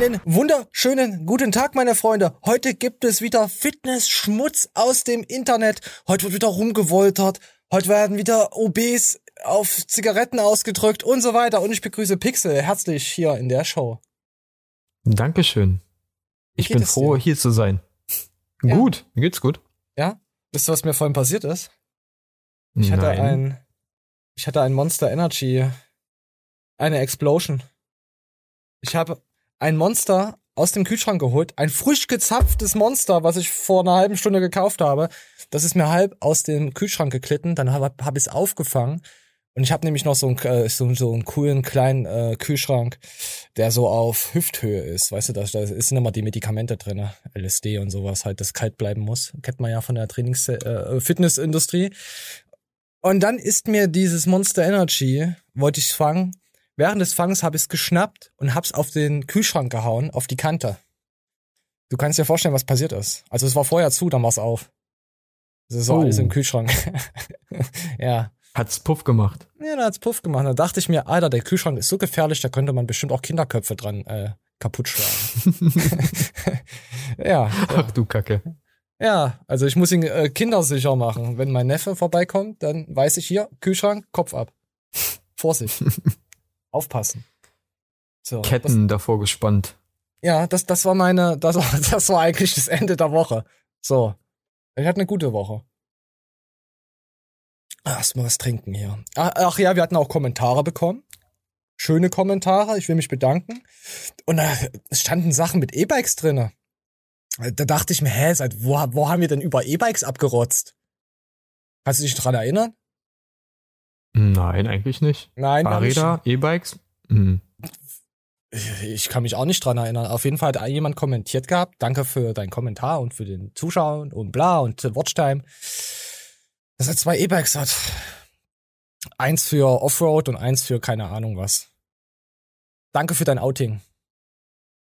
Einen wunderschönen guten Tag, meine Freunde. Heute gibt es wieder Fitness-Schmutz aus dem Internet. Heute wird wieder rumgewoltert. Heute werden wieder OBs auf Zigaretten ausgedrückt und so weiter. Und ich begrüße Pixel herzlich hier in der Show. Dankeschön. Ich bin froh, dir? hier zu sein. Ja. Gut, mir geht's gut. Ja? Wisst ihr, was mir vorhin passiert ist? Ich hatte Nein. ein, ich hatte ein Monster Energy, eine Explosion. Ich habe ein Monster aus dem Kühlschrank geholt, ein frisch gezapftes Monster, was ich vor einer halben Stunde gekauft habe. Das ist mir halb aus dem Kühlschrank geklitten, dann habe hab ich es aufgefangen. Und ich habe nämlich noch so einen, äh, so, so einen coolen kleinen äh, Kühlschrank, der so auf Hüfthöhe ist. Weißt du, da, da sind immer die Medikamente drin, LSD und sowas halt, das kalt bleiben muss. Kennt man ja von der Trainings äh, Fitnessindustrie. Und dann ist mir dieses Monster Energy, wollte ich fangen, Während des Fangs habe ich es geschnappt und hab's auf den Kühlschrank gehauen, auf die Kante. Du kannst dir vorstellen, was passiert ist. Also es war vorher zu, dann war's auf. Das war oh. alles im Kühlschrank. ja. Hat's Puff gemacht. Ja, da hat's Puff gemacht. Da dachte ich mir, Alter, der Kühlschrank ist so gefährlich, da könnte man bestimmt auch Kinderköpfe dran äh, kaputt schlagen. ja. Ach du Kacke. Ja, also ich muss ihn äh, kindersicher machen. Wenn mein Neffe vorbeikommt, dann weiß ich hier, Kühlschrank, Kopf ab. Vorsicht. aufpassen. So, Ketten das, davor gespannt. Ja, das, das war meine, das war, das war eigentlich das Ende der Woche. So. Ich hatte eine gute Woche. Erstmal was trinken hier. Ach, ach, ja, wir hatten auch Kommentare bekommen. Schöne Kommentare. Ich will mich bedanken. Und da standen Sachen mit E-Bikes drinne. Da dachte ich mir, hä, seit wo, wo haben wir denn über E-Bikes abgerotzt? Kannst du dich dran erinnern? Nein, eigentlich nicht. Nein, Fahrräder, E-Bikes? Mhm. Ich kann mich auch nicht dran erinnern. Auf jeden Fall hat jemand kommentiert gehabt. Danke für deinen Kommentar und für den Zuschauen und bla und Watchtime. Dass er zwei E-Bikes hat. Eins für Offroad und eins für keine Ahnung was. Danke für dein Outing.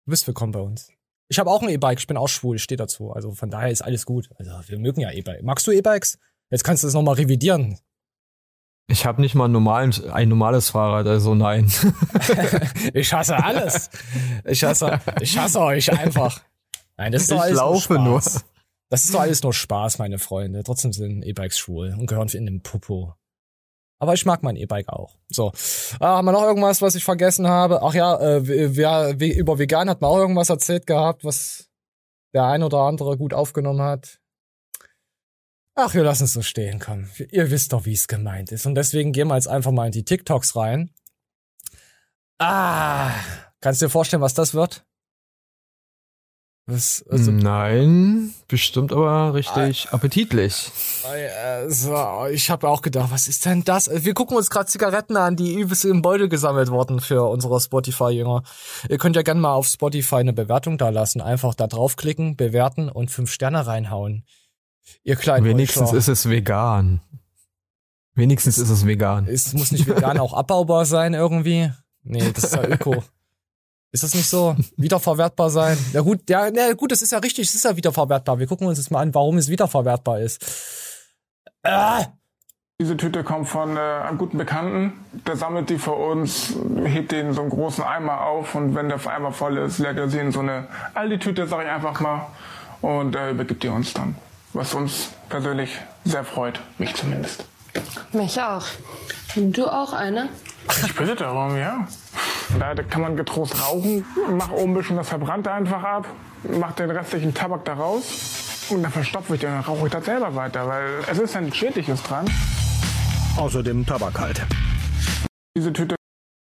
Du bist willkommen bei uns. Ich habe auch ein E-Bike, ich bin auch schwul, ich stehe dazu. Also von daher ist alles gut. Also wir mögen ja E-Bikes. Magst du E-Bikes? Jetzt kannst du das nochmal revidieren. Ich habe nicht mal ein, normalen, ein normales Fahrrad, also nein. ich hasse alles. Ich hasse, ich hasse euch einfach. Nein, das ist doch alles laufe nur, Spaß. nur. Das ist doch alles nur Spaß, meine Freunde. Trotzdem sind E-Bikes schwul und gehören in den Popo. Aber ich mag mein E-Bike auch. So. Ah, haben wir noch irgendwas, was ich vergessen habe? Ach ja, äh, wer, über Vegan hat man auch irgendwas erzählt gehabt, was der ein oder andere gut aufgenommen hat. Ach, wir lassen es so stehen, komm. Ihr wisst doch, wie es gemeint ist. Und deswegen gehen wir jetzt einfach mal in die TikToks rein. Ah, kannst du dir vorstellen, was das wird? Was, also, Nein, bestimmt aber richtig ah, appetitlich. Also, ich habe auch gedacht, was ist denn das? Wir gucken uns gerade Zigaretten an, die übelst im Beutel gesammelt wurden für unsere Spotify-Jünger. Ihr könnt ja gerne mal auf Spotify eine Bewertung da lassen. Einfach da draufklicken, bewerten und fünf Sterne reinhauen. Ihr kleinen Wenigstens Heuschler. ist es vegan. Wenigstens ist es vegan. Es muss nicht vegan auch abbaubar sein irgendwie. Nee, das ist ja öko. Ist das nicht so? Wiederverwertbar sein? Ja gut, ja, na gut, das ist ja richtig, es ist ja wiederverwertbar. Wir gucken uns jetzt mal an, warum es wiederverwertbar ist. Äh. Diese Tüte kommt von äh, einem guten Bekannten. Der sammelt die für uns, hebt den so einen großen Eimer auf und wenn der Eimer voll ist, leert er sie in so eine Aldi-Tüte, sag ich einfach mal, und äh, übergibt die uns dann was uns persönlich sehr freut, mich zumindest. Mich auch. Und du auch eine? Ich bitte darum, ja. Da kann man getrost rauchen, mach oben ein bisschen das Verbrannte einfach ab, mach den restlichen Tabak da raus und dann verstopfe ich den, dann rauche ich das selber weiter, weil es ist ja nichts Schädliches dran. Außerdem Tabak halt. Diese Tüte.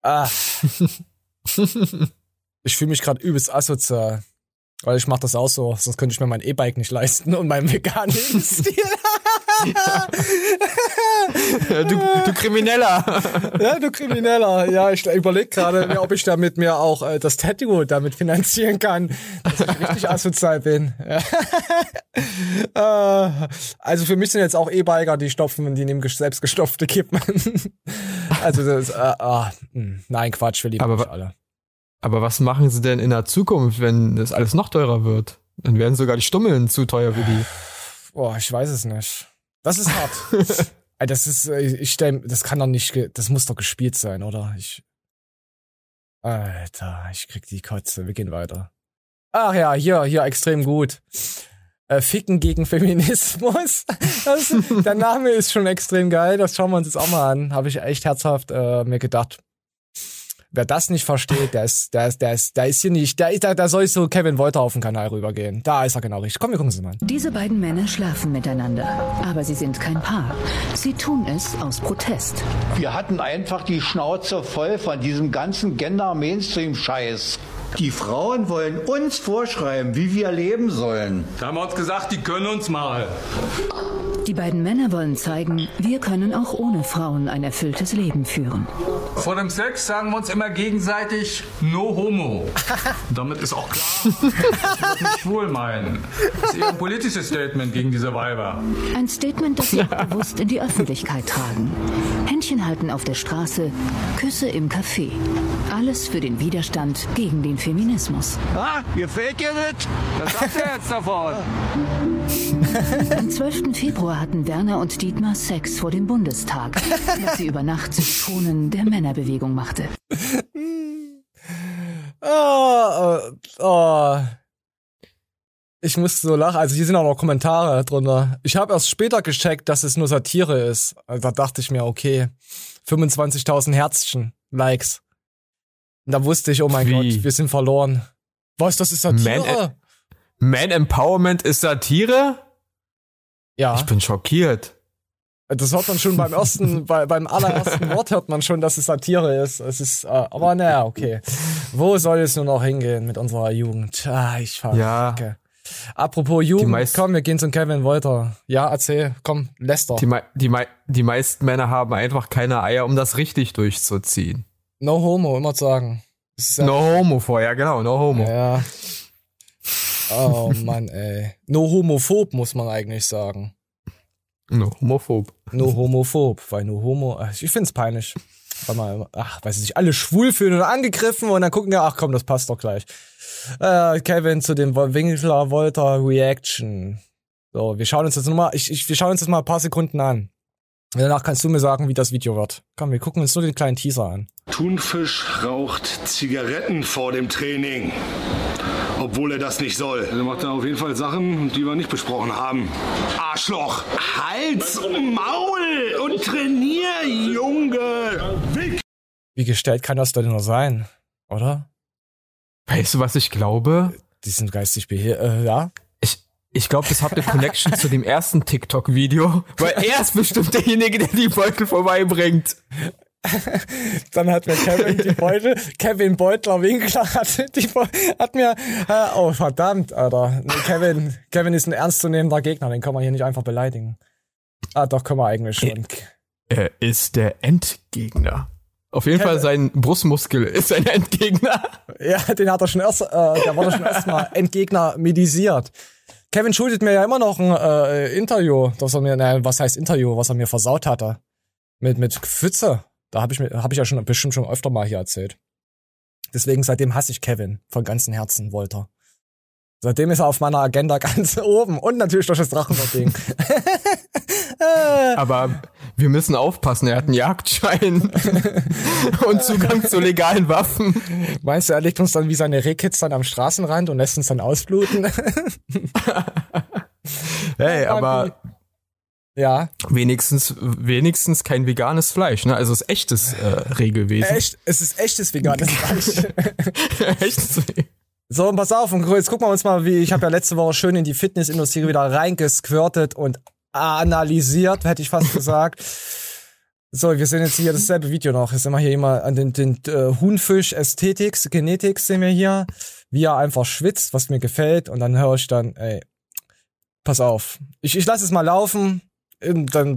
Ah. ich fühle mich gerade übelst asozial. Weil ich mache das auch so, sonst könnte ich mir mein E-Bike nicht leisten und meinen veganen Lebensstil. ja, du, du Krimineller. ja, du Krimineller. Ja, ich überlege gerade, ob ich damit mir auch äh, das Tattoo damit finanzieren kann, dass ich richtig asozial bin. äh, also für mich sind jetzt auch E-Biker, die stopfen, die nehmen selbstgestopfte Kippen. also das, äh, äh, nein, Quatsch, wir lieben Aber, alle. Aber was machen sie denn in der Zukunft, wenn das alles noch teurer wird? Dann werden sogar die Stummeln zu teuer wie die. Boah, ich weiß es nicht. Das ist hart. das ist, äh, ich stell, das kann doch nicht, das muss doch gespielt sein, oder? Ich, Alter, ich krieg die Kotze. Wir gehen weiter. Ach ja, hier, hier extrem gut. Äh, Ficken gegen Feminismus. Das, der Name ist schon extrem geil. Das schauen wir uns jetzt auch mal an. Habe ich echt herzhaft äh, mir gedacht. Wer das nicht versteht, der ist, der ist, der ist, der ist hier nicht, der ist, da, da soll so Kevin Wolter auf den Kanal rübergehen. Da ist er genau richtig. Komm, wir gucken sie mal an. Diese beiden Männer schlafen miteinander, aber sie sind kein Paar. Sie tun es aus Protest. Wir hatten einfach die Schnauze voll von diesem ganzen Gender-Mainstream-Scheiß. Die Frauen wollen uns vorschreiben, wie wir leben sollen. Da haben wir uns gesagt, die können uns mal. Die beiden Männer wollen zeigen, wir können auch ohne Frauen ein erfülltes Leben führen. Vor dem Sex sagen wir uns immer gegenseitig No Homo. Damit ist auch klar, dass wir das nicht schwul meinen. Das ist eher ein politisches Statement gegen diese Weiber. Ein Statement, das sie bewusst in die Öffentlichkeit tragen. Händchen halten auf der Straße, Küsse im Café. Alles für den Widerstand gegen den Feminismus. Ah, gefällt dir das? Was sagt ihr jetzt davon? Am 12. Februar hatten Werner und Dietmar Sex vor dem Bundestag, was sie über Nacht zum Schonen der Männerbewegung machte. Oh, oh, oh. Ich musste so lachen. Also hier sind auch noch Kommentare drunter. Ich habe erst später gecheckt, dass es nur Satire ist. Also da dachte ich mir, okay, 25.000 Herzchen, Likes. Und da wusste ich, oh mein Wie? Gott, wir sind verloren. Was, das ist Satire? Man, Man Empowerment ist Satire? ja. Ich bin schockiert. Das hört man schon beim ersten, bei, beim allerersten Wort hört man schon, dass es Satire ist. Es ist, äh, aber naja, okay. Wo soll es nur noch hingehen mit unserer Jugend? Ah, ich verrecke. Ja. Apropos Jugend, komm, wir gehen zum Kevin Wolter. Ja, erzähl, komm, Lester. Die, die, die meisten Männer haben einfach keine Eier, um das richtig durchzuziehen. No homo, immer zu sagen. Ja, No homo vorher, genau, no homo. ja. Oh Mann, ey. No homophob, muss man eigentlich sagen. No homophob. No homophob, weil no homo, ich find's peinlich. Weil man, ach, weiß ich nicht, alle schwul fühlen und angegriffen und dann gucken wir, ach komm, das passt doch gleich. Äh, Kevin zu dem Winkler Wolter Reaction. So, wir schauen uns das nochmal, ich, ich, wir schauen uns das mal ein paar Sekunden an. Und danach kannst du mir sagen, wie das Video wird. Komm, wir gucken uns nur den kleinen Teaser an. Thunfisch raucht Zigaretten vor dem Training. Obwohl er das nicht soll. Er macht da auf jeden Fall Sachen, die wir nicht besprochen haben. Arschloch! Hals, Maul und trainier, Junge! Wie gestellt kann das denn nur sein? Oder? Weißt du, was ich glaube? Die sind geistig behe äh, ja. Ich, ich glaube, das hat eine Connection zu dem ersten TikTok-Video, weil er ist bestimmt derjenige, der die Beutel vorbeibringt. Dann hat mir Kevin die Beutel, Kevin Beutler Winkler hat, die, hat mir, äh, oh verdammt, Alter. Nee, Kevin, Kevin ist ein ernstzunehmender Gegner, den kann man hier nicht einfach beleidigen. Ah, doch, können wir eigentlich schon. Er ist der Endgegner. Auf jeden Kevin- Fall sein Brustmuskel ist ein Endgegner. Ja, den hat er schon erst, äh, der wurde schon erstmal Endgegner medisiert. Kevin schuldet mir ja immer noch ein äh, Interview, dass er mir, naja, was heißt Interview, was er mir versaut hatte. Mit, mit Pfütze. Da habe ich mir, habe ich ja schon bestimmt schon öfter mal hier erzählt. Deswegen seitdem hasse ich Kevin von ganzem Herzen, Wolter. Seitdem ist er auf meiner Agenda ganz oben und natürlich durch das Drachenlord-Ding. Aber wir müssen aufpassen, er hat einen Jagdschein und Zugang zu legalen Waffen. Meinst du, er legt uns dann wie seine Rehkids dann am Straßenrand und lässt uns dann ausbluten? Hey, aber ja. wenigstens, wenigstens kein veganes Fleisch, ne? Also es ist echtes äh, Regelwesen. Echt, es ist echtes veganes Fleisch. Echtes So, und pass auf, und jetzt gucken wir uns mal, wie ich habe ja letzte Woche schön in die Fitnessindustrie wieder reingesquirtet und analysiert, hätte ich fast gesagt. So, wir sehen jetzt hier dasselbe Video noch. Jetzt sind wir hier immer an den, den äh, Huhnfisch Ästhetics, Genetics sehen wir hier, wie er einfach schwitzt, was mir gefällt. Und dann höre ich dann, ey, pass auf. Ich, ich lasse es mal laufen dann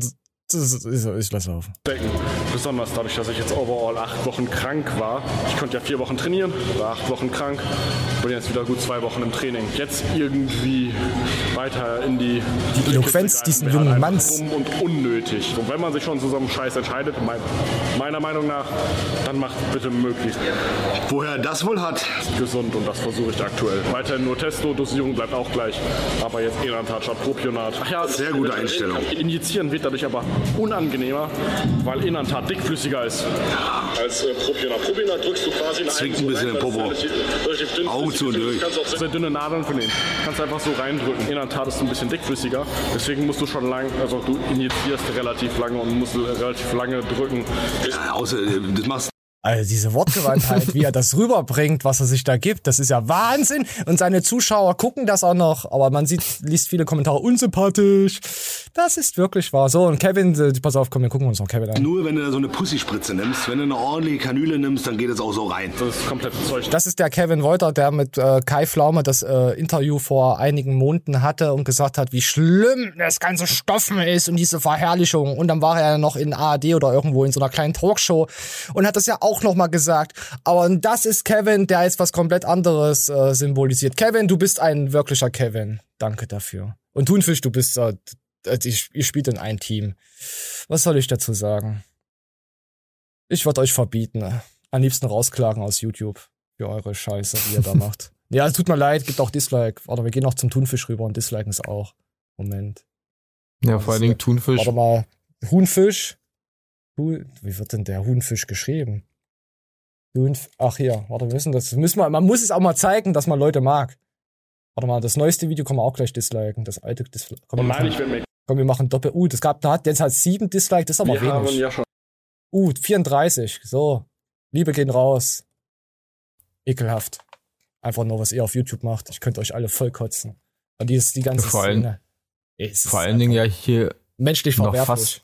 ich lasse laufen. denken. Besonders dadurch, dass ich jetzt overall acht Wochen krank war. Ich konnte ja vier Wochen trainieren, war acht Wochen krank, bin jetzt wieder gut zwei Wochen im Training. Jetzt irgendwie weiter in die. Die Eloquenz diesen jungen Manns. Dumm und unnötig. Und wenn man sich schon zu so einem Scheiß entscheidet, mein, meiner Meinung nach, dann macht bitte möglichst Woher er das wohl hat? gesund und das versuche ich aktuell. Weiterhin nur Testo, Dosierung bleibt auch gleich, aber jetzt Elantat statt Propionat. Ach ja, Sehr gute Einstellung. Injizieren wird dadurch aber unangenehmer, weil Inantat dickflüssiger ist als äh, Propionat. Propionat drückst du quasi in Zwingt ein bisschen den Popo. Augen zu und durch. Auch sehr dünne Nadeln nehmen. Du kannst einfach so reindrücken. Inantat ist ein bisschen dickflüssiger, deswegen musst du schon lang, also du injizierst relativ lange und musst relativ lange drücken. Ja, außer, äh, das machst Also diese Wortgewandtheit, wie er das rüberbringt, was er sich da gibt, das ist ja Wahnsinn. Und seine Zuschauer gucken das auch noch, aber man sieht, liest viele Kommentare, unsympathisch. Das ist wirklich wahr. So, und Kevin, äh, pass auf, komm, wir gucken uns noch Kevin an. Nur wenn du so eine Pussyspritze nimmst, wenn du eine ordentliche Kanüle nimmst, dann geht es auch so rein. Das ist komplett Zeug. Das ist der Kevin Wolter, der mit äh, Kai Pflaume das äh, Interview vor einigen Monaten hatte und gesagt hat, wie schlimm das ganze Stoffen ist und diese Verherrlichung. Und dann war er ja noch in ARD oder irgendwo in so einer kleinen Talkshow und hat das ja auch nochmal gesagt. Aber das ist Kevin, der jetzt was komplett anderes äh, symbolisiert. Kevin, du bist ein wirklicher Kevin. Danke dafür. Und Thunfisch, du bist, äh, also ich, ihr spielt in ein Team. Was soll ich dazu sagen? Ich würde euch verbieten. äh, Am liebsten rausklagen aus YouTube für eure Scheiße, die ihr da macht. Ja, es tut mir leid, gibt auch Dislike. Warte, wir gehen noch zum Thunfisch rüber und disliken es auch. Moment. Ja, vor allen Dingen Thunfisch. Warte mal. Huhnfisch? Hu Wie wird denn der Huhnfisch geschrieben? Ach hier, warte, wir müssen das müssen wir, man muss es auch mal zeigen, dass man Leute mag. Warte mal, das neueste Video kann man auch gleich disliken. Das alte Dislike. Komm, ich will mich. komm, wir machen Doppel. Uh, das gab, da hat jetzt halt sieben Dislike, das ist aber Wir haben wenig. ja schon Uh, 34. So. Liebe gehen raus. Ekelhaft. Einfach nur, was ihr auf YouTube macht. Ich könnte euch alle voll kotzen. Und die ist die ganze Vor Szene. Ist Vor allen Dingen ja hier menschlich noch verwerflich. fast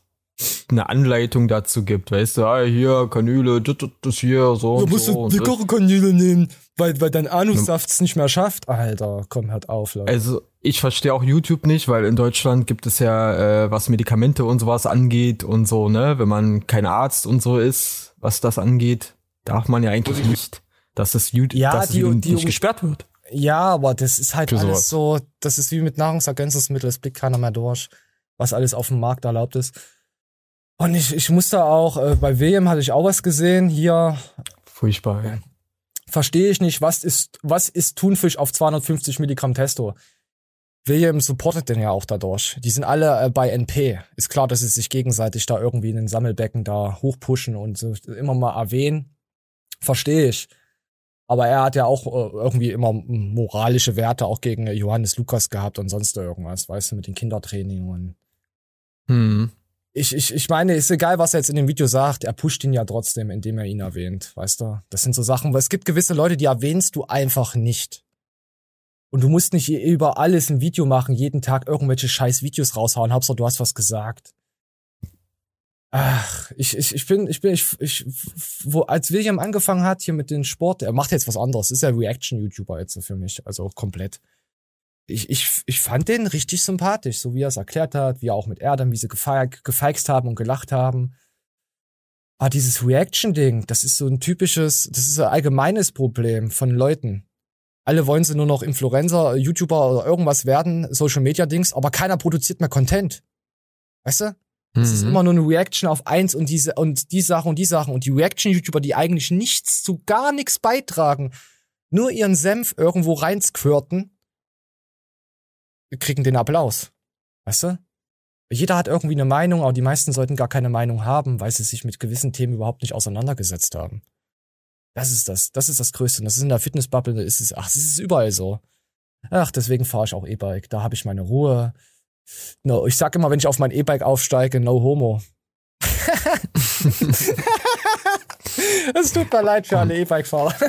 eine Anleitung dazu gibt. Weißt du, ah, hier, Kanüle, das, das, das hier, so Du und musst so. das. dickere Kanüle nehmen, weil, weil dein Anussaft es nicht mehr schafft. Alter, komm, hört auf, Leute. Also ich verstehe auch YouTube nicht, weil in Deutschland gibt es ja, äh, was Medikamente und sowas angeht und so, ne, wenn man kein Arzt und so ist, was das angeht, darf man ja eigentlich nicht, dass das YouTube, Ja, dass das die- YouTube die- nicht gesperrt wird. Ja, aber das ist halt Für alles so, das ist wie mit Nahrungsergänzungsmitteln, es blickt keiner mehr durch, was alles auf dem Markt erlaubt ist. Und ich, ich musste auch, äh, bei William hatte ich auch was gesehen, hier Furchtbar. Ja. verstehe ich nicht, was ist, was ist Thunfisch auf 250 Milligramm Testo? William supportet den ja auch dadurch. Die sind alle äh, bei NP. Ist klar, dass sie sich gegenseitig da irgendwie in den Sammelbecken da hochpushen und so immer mal erwähnen. Verstehe ich. Aber er hat ja auch äh, irgendwie immer moralische Werte auch gegen Johannes Lukas gehabt und sonst irgendwas, weißt du, mit den Kindertraining und Hm. Ich, ich, ich meine, ist egal, was er jetzt in dem Video sagt, er pusht ihn ja trotzdem, indem er ihn erwähnt, weißt du? Das sind so Sachen, weil es gibt gewisse Leute, die erwähnst du einfach nicht. Und du musst nicht über alles ein Video machen, jeden Tag irgendwelche scheiß Videos raushauen, Hauptsache du hast was gesagt. Ach, ich, ich, ich bin, ich bin, ich, ich, wo, als William angefangen hat hier mit dem Sport, er macht jetzt was anderes, ist ja Reaction-YouTuber jetzt für mich, also komplett ich, ich, ich fand den richtig sympathisch, so wie er es erklärt hat, wie er auch mit Erdem, wie sie gefeig, gefeixt haben und gelacht haben. Aber dieses Reaction-Ding, das ist so ein typisches, das ist ein allgemeines Problem von Leuten. Alle wollen sie nur noch Influencer, YouTuber oder irgendwas werden, Social-Media-Dings, aber keiner produziert mehr Content. Weißt du? Es ist Mhm. immer nur eine Reaction auf eins und diese und die Sachen und die Sachen und die Reaction-YouTuber, die eigentlich nichts zu gar nichts beitragen, nur ihren Senf irgendwo reinsquirten, kriegen den Applaus. Weißt du? Jeder hat irgendwie eine Meinung, aber die meisten sollten gar keine Meinung haben, weil sie sich mit gewissen Themen überhaupt nicht auseinandergesetzt haben. Das ist das, das ist das Größte. Und das ist in der Fitnessbubble, ist es, ach, es ist überall so. Ach, deswegen fahre ich auch E-Bike. Da habe ich meine Ruhe. No, ich sag immer, wenn ich auf mein E-Bike aufsteige, no homo. Es tut mir leid für alle E-Bike-Fahrer.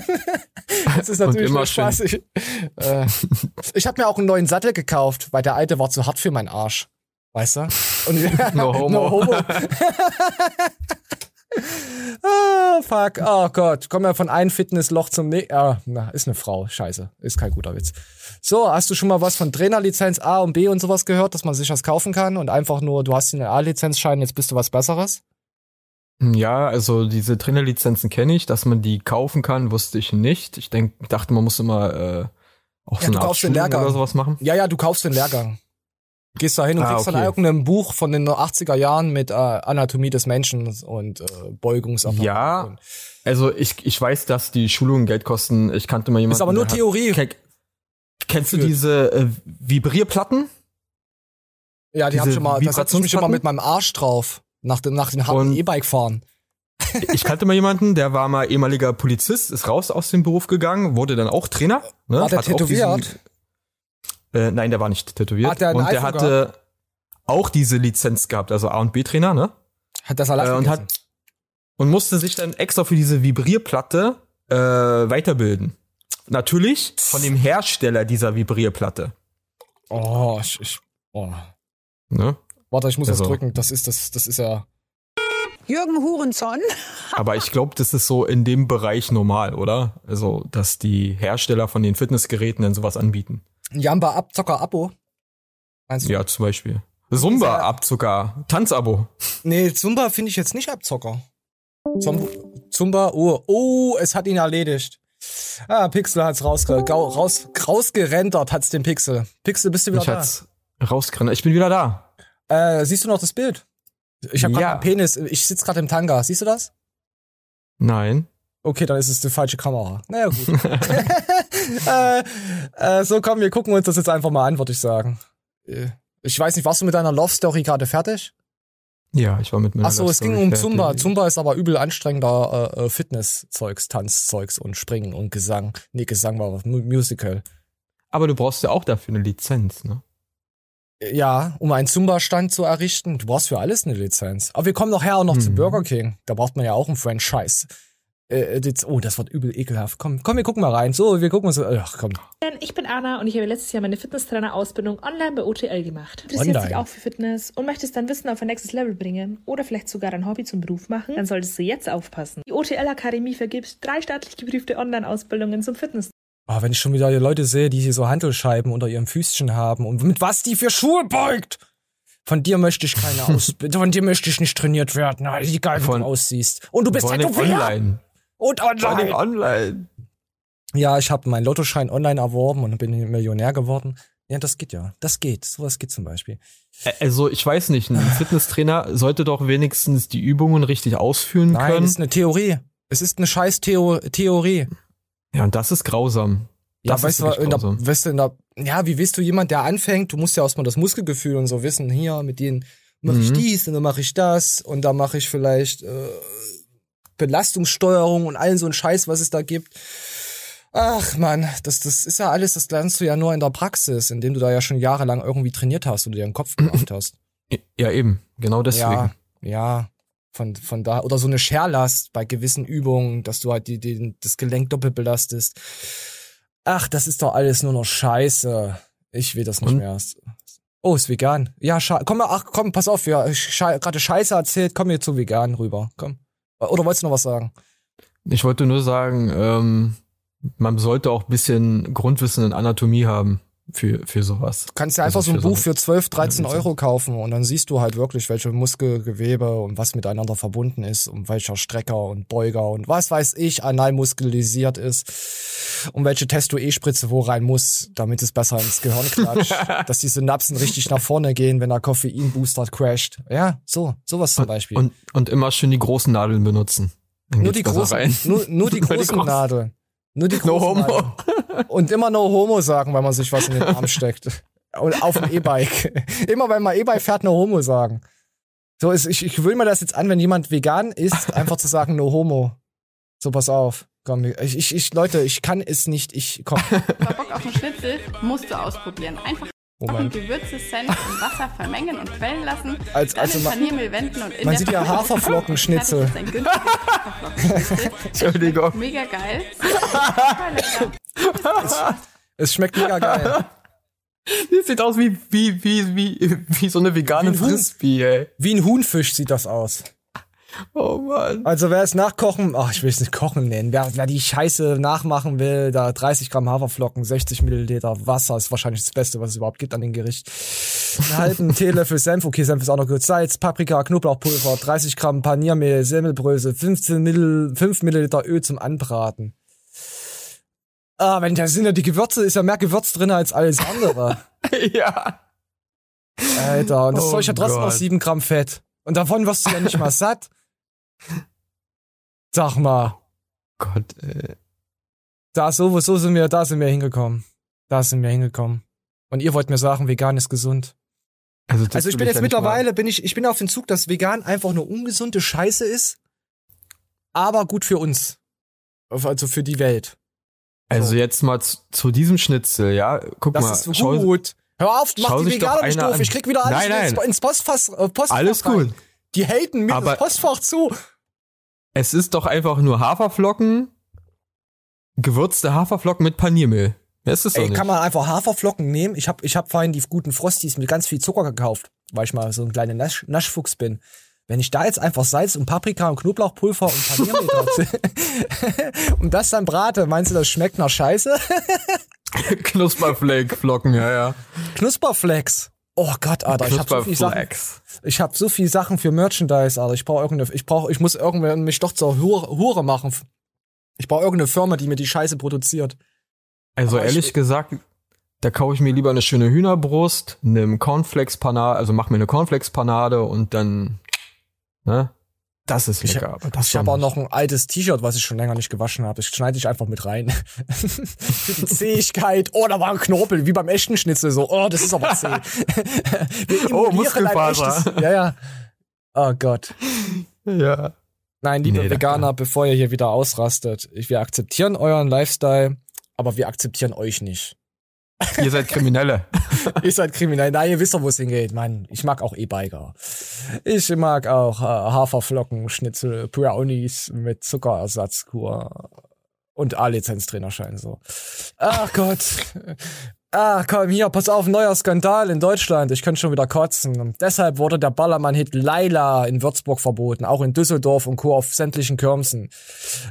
Das ist natürlich immer Spaß. Ich, äh, ich habe mir auch einen neuen Sattel gekauft, weil der alte war zu hart für meinen Arsch. Weißt du? Und, No homo. no homo. ah, fuck. Oh Gott. Kommen wir von einem Fitnessloch zum nächsten. Ah, na, ist eine Frau. Scheiße. Ist kein guter Witz. So, hast du schon mal was von Trainerlizenz A und B und sowas gehört, dass man sich das kaufen kann und einfach nur, du hast den A-Lizenzschein, jetzt bist du was Besseres? Ja, also diese Trainerlizenzen kenne ich, dass man die kaufen kann, wusste ich nicht. Ich denk, dachte, man muss immer äh, auch Ja, so du eine Art kaufst den Lehrgang. oder sowas machen. Ja, ja, du kaufst den Lehrgang. Gehst da hin und Ah, kriegst okay. dann irgendein Buch von den 80er Jahren mit äh, Anatomie des Menschen und äh, Beugungsapparat. Ja, Und, also ich, ich weiß, dass die Schulungen Geld kosten. Ich kannte mal jemanden. ist aber nur hat- Theorie. Ke- Kennst du diese äh, Vibrierplatten? Ja, die Diese haben schon mal, da setze ich mich immer Vibrationsplatten? mit meinem Arsch drauf. Nach dem, nach dem harten E-Bike fahren. Ich kannte mal jemanden, der war mal ehemaliger Polizist, ist raus aus dem Beruf gegangen, wurde dann auch Trainer. Ne? War der Hat tätowiert? diesen- Äh, nein, der war nicht tätowiert. Hat der und der hatte auch diese Lizenz gehabt, also A und B Trainer, ne? Hat das Salat Äh, und gegessen. hat und musste sich dann extra für diese Vibrierplatte äh, weiterbilden. Natürlich von dem Hersteller dieser Vibrierplatte. Oh, ich, ich oh. Ne? Warte, ich muss Also- das drücken. Das ist das, das ist ja. Jürgen Hurenson. Aber ich glaube, das ist so in dem Bereich normal, oder? Also, dass die Hersteller von den Fitnessgeräten dann sowas anbieten. Jamba Abzocker Abo. Meinst du? Ja, zum Beispiel. Zumba ab sogar. Tanzabo. Nee, Zumba finde ich jetzt nicht Abzocker. Zum, Zumba, oh, oh, es hat ihn erledigt. Ah, Pixel hat's rausge raus, rausgerendert, hat's den Pixel. Pixel, bist du wieder Ich da? hat's rausgerannt. Ich bin wieder da. Äh, siehst du noch das Bild? Ich habe Ja. gerade einen Penis, ich sitz gerade im Tanga. Siehst du das? Nein. Okay, dann ist es die falsche Kamera. Naja, gut. äh, äh, so, komm, wir gucken uns das jetzt einfach mal an, würde ich sagen. Äh, Ich weiß nicht, warst du mit deiner Love Story gerade fertig? Ja, ich war mit meiner Ach so, Love es ging Story um fertig. Zumba. Zumba ist aber übel anstrengender äh, äh, Fitnesszeugs, Tanzzeugs und Springen und Gesang. Nee, Gesang war was, Mu- Musical. Aber du brauchst ja auch dafür eine Lizenz, ne? Ja, um einen Zumba-Stand zu errichten. Du brauchst für alles eine Lizenz. Aber wir kommen nachher auch noch zu Mhm. Burger King. Da braucht man ja auch ein Franchise. Äh, äh, das, oh, das wird übel ekelhaft. Komm, komm, wir gucken mal rein. So, wir gucken uns. Ach, komm. Ich bin Anna und ich habe letztes Jahr meine Fitnesstrainer-Ausbildung online bei OTL gemacht. Interessierst Online? dich auch für Fitness und möchtest dein Wissen auf ein nächstes Level bringen oder vielleicht sogar dein Hobby zum Beruf machen? Dann solltest du jetzt aufpassen. Die OTL Akademie vergibt drei staatlich geprüfte Online-Ausbildungen zum Fitness. Ah, wenn ich schon wieder die Leute sehe, die hier so Handelscheiben unter ihrem Füßchen haben und mit was die für Schuhe beugt. Von dir möchte ich keine Ausbildung, von dir möchte ich nicht trainiert werden. Egal, wie Von- du aussiehst. Und du bist tätowiert. online. Und online. online. Ja, ich habe meinen Lottoschein online erworben und bin Millionär geworden. Ja, das geht ja. Das geht. Sowas geht zum Beispiel. Also, ich weiß nicht, ein Fitnesstrainer sollte doch wenigstens die Übungen richtig ausführen Nein, können. es ist eine Theorie. Es ist eine scheiß Theo Theorie. Ja, und das ist grausam. Ja, Das weißt ist du, in der, weißt du, in der, ja, wie weißt du, jemand, der anfängt, du musst ja erstmal das Muskelgefühl und so wissen, hier, mit denen mache ich Mhm. dies und dann mache ich das und dann mache ich vielleicht äh, Belastungssteuerung und allen so ein Scheiß, was es da gibt. Ach man, das, das ist ja alles, das lernst du ja nur in der Praxis, indem du da ja schon jahrelang irgendwie trainiert hast und dir den Kopf gemacht hast. Ja, eben. Genau deswegen. Ja, ja. Von, von da, oder so eine Scherlast bei gewissen Übungen, dass du halt die, die, das Gelenk doppelt belastest. Ach, das ist doch alles nur noch Scheiße. Ich will das nicht Und? mehr. Oh, ist vegan. Ja, komm mal, ach komm, pass auf, ja, ich sche gerade Scheiße erzählt, komm mir zu vegan rüber. Komm. Oder wolltest du noch was sagen? Ich wollte nur sagen, ähm, man sollte auch ein bisschen Grundwissen in Anatomie haben für, für sowas. Du kannst ja einfach Also so ein Buch so- für 12, 13 Ja, Euro kaufen und dann siehst du halt wirklich, welche Muskelgewebe und was miteinander verbunden ist und welcher Strecker und Beuger und was weiß ich anal muskulisiert ist und welche Testo-E-Spritze wo rein muss, damit es besser ins Gehirn klatscht, dass die Synapsen richtig nach vorne gehen, wenn der Koffeinbooster crasht. Ja, so, sowas zum Beispiel. Und, und immer schön die großen Nadeln benutzen. Dann nur die großen, nur, nur die Nur die großen großen. Nadeln. Nur die No homo. Nadeln. Und immer no homo sagen, weil man sich was in den Arm steckt. Und auf dem E-Bike. Immer wenn man E-Bike fährt, no homo sagen. So ist, ich, ich gewöhne mir das jetzt an, wenn jemand vegan ist, einfach zu sagen no homo. So, pass auf. Komm, ich, ich, ich, Leute, ich kann es nicht, ich, komm. Bock auf einen Schnitzel musst du ausprobieren. Einfach Moment. Gewürze, Senf und Wasser vermengen und quellen lassen. Als- dann also in ma- Paniermehl wenden und in man der sieht ja Haferflockenschnitzel. Entschuldigung. Mega geil. Lecker. Es schmeckt mega geil. Das sieht aus wie, wie, wie, wie, wie so eine vegane Wie. Frisbee, ey. Wie ein Huhnfisch sieht das aus. Oh Mann. Also wer es nachkochen, ach ich will es nicht kochen nennen, wer, wer die Scheiße nachmachen will, da 30 Gramm Haferflocken, 60 Milliliter Wasser ist wahrscheinlich das Beste, was es überhaupt gibt an dem Gericht. Einen halben Teelöffel Senf, okay, Senf ist auch noch gut, Salz, Paprika, Knoblauchpulver, 30 Gramm Paniermehl, Semmelbrösel, 15 Mill 5 Milliliter Öl zum Anbraten. Ah, wenn da sind ja die Gewürze, ist ja mehr Gewürz drin als alles andere. ja. Alter, und das Oh Zeug hat trotzdem noch Gott. 7 Gramm Fett. Und davon wirst du ja nicht mal satt. Sag mal. Gott, ey. Da so, so sind wir, da sind wir hingekommen. Da sind wir hingekommen. Und ihr wollt mir sagen, vegan ist gesund. Also, das Also ich bin jetzt mittlerweile, bin ich, ich bin auf den Zug, dass vegan einfach nur ungesunde Scheiße ist, aber gut für uns. Also für die Welt. Also jetzt mal zu, zu diesem Schnitzel, ja. Guck Das mal. ist so schau- gut. Hör auf, mach die Veganer nicht doof. an. Ich krieg wieder alles Nein, ins, nein. ins Postfass, äh, Postfach Alles rein. gut. Die haten mir Aber- das Postfach zu. Es ist doch einfach nur Haferflocken, gewürzte Haferflocken mit Paniermehl. Mehr ist Ey, nicht. kann man einfach Haferflocken nehmen? Ich hab, ich hab vorhin die guten Frosties mit ganz viel Zucker gekauft, weil ich mal so ein kleiner Nasch, Naschfuchs bin. Wenn ich da jetzt einfach Salz und Paprika und Knoblauchpulver und Paniermehl drauf und das dann brate, meinst du, das schmeckt nach Scheiße? Knusperflake-Flocken, ja, ja. Knusperflex. Oh Gott, Alter, ich hab so viel Sachen. Ich hab so viel Sachen für Merchandise, Alter. Ich brauche irgendeine, ich brauche, ich muss irgendwann mich doch zur Hure, Hure machen. Ich brauche irgendeine Firma, die mir die Scheiße produziert. Also Aber ich- ehrlich gesagt, da kaufe ich mir lieber eine schöne Hühnerbrust, eine Cornflakes-Panade, also mach mir eine Cornflakes-Panade und dann, ne? Das ist Ich, lecker. aber das ich habe auch noch ein altes T-Shirt, was ich schon länger nicht gewaschen habe. Das schneide ich einfach mit rein. Für die Zähigkeit. Oh, da war ein Knorpel, wie beim echten Schnitzel. So, oh, das ist aber zäh. Oh, Muskelfaser. Ja, ja. Oh Gott. Ja. Nein, liebe Nee. Veganer, bevor ihr hier wieder ausrastet, ich- wir akzeptieren euren Lifestyle, aber wir akzeptieren euch nicht. Ihr seid Kriminelle. ihr seid kriminell. Nein, ihr wisst doch, wo es hingeht. Mann, ich mag auch E-Biker. Ich mag auch äh, Haferflocken, Schnitzel, Brownies mit Zuckerersatzkur und A-Lizenz-Trainerschein so. Ach Gott. Ah, komm, hier, pass auf, neuer Skandal in Deutschland. Ich könnte schon wieder kotzen. Deshalb wurde der Ballermann-Hit Laila in Würzburg verboten, auch in Düsseldorf und Co. auf sämtlichen Kirmsen.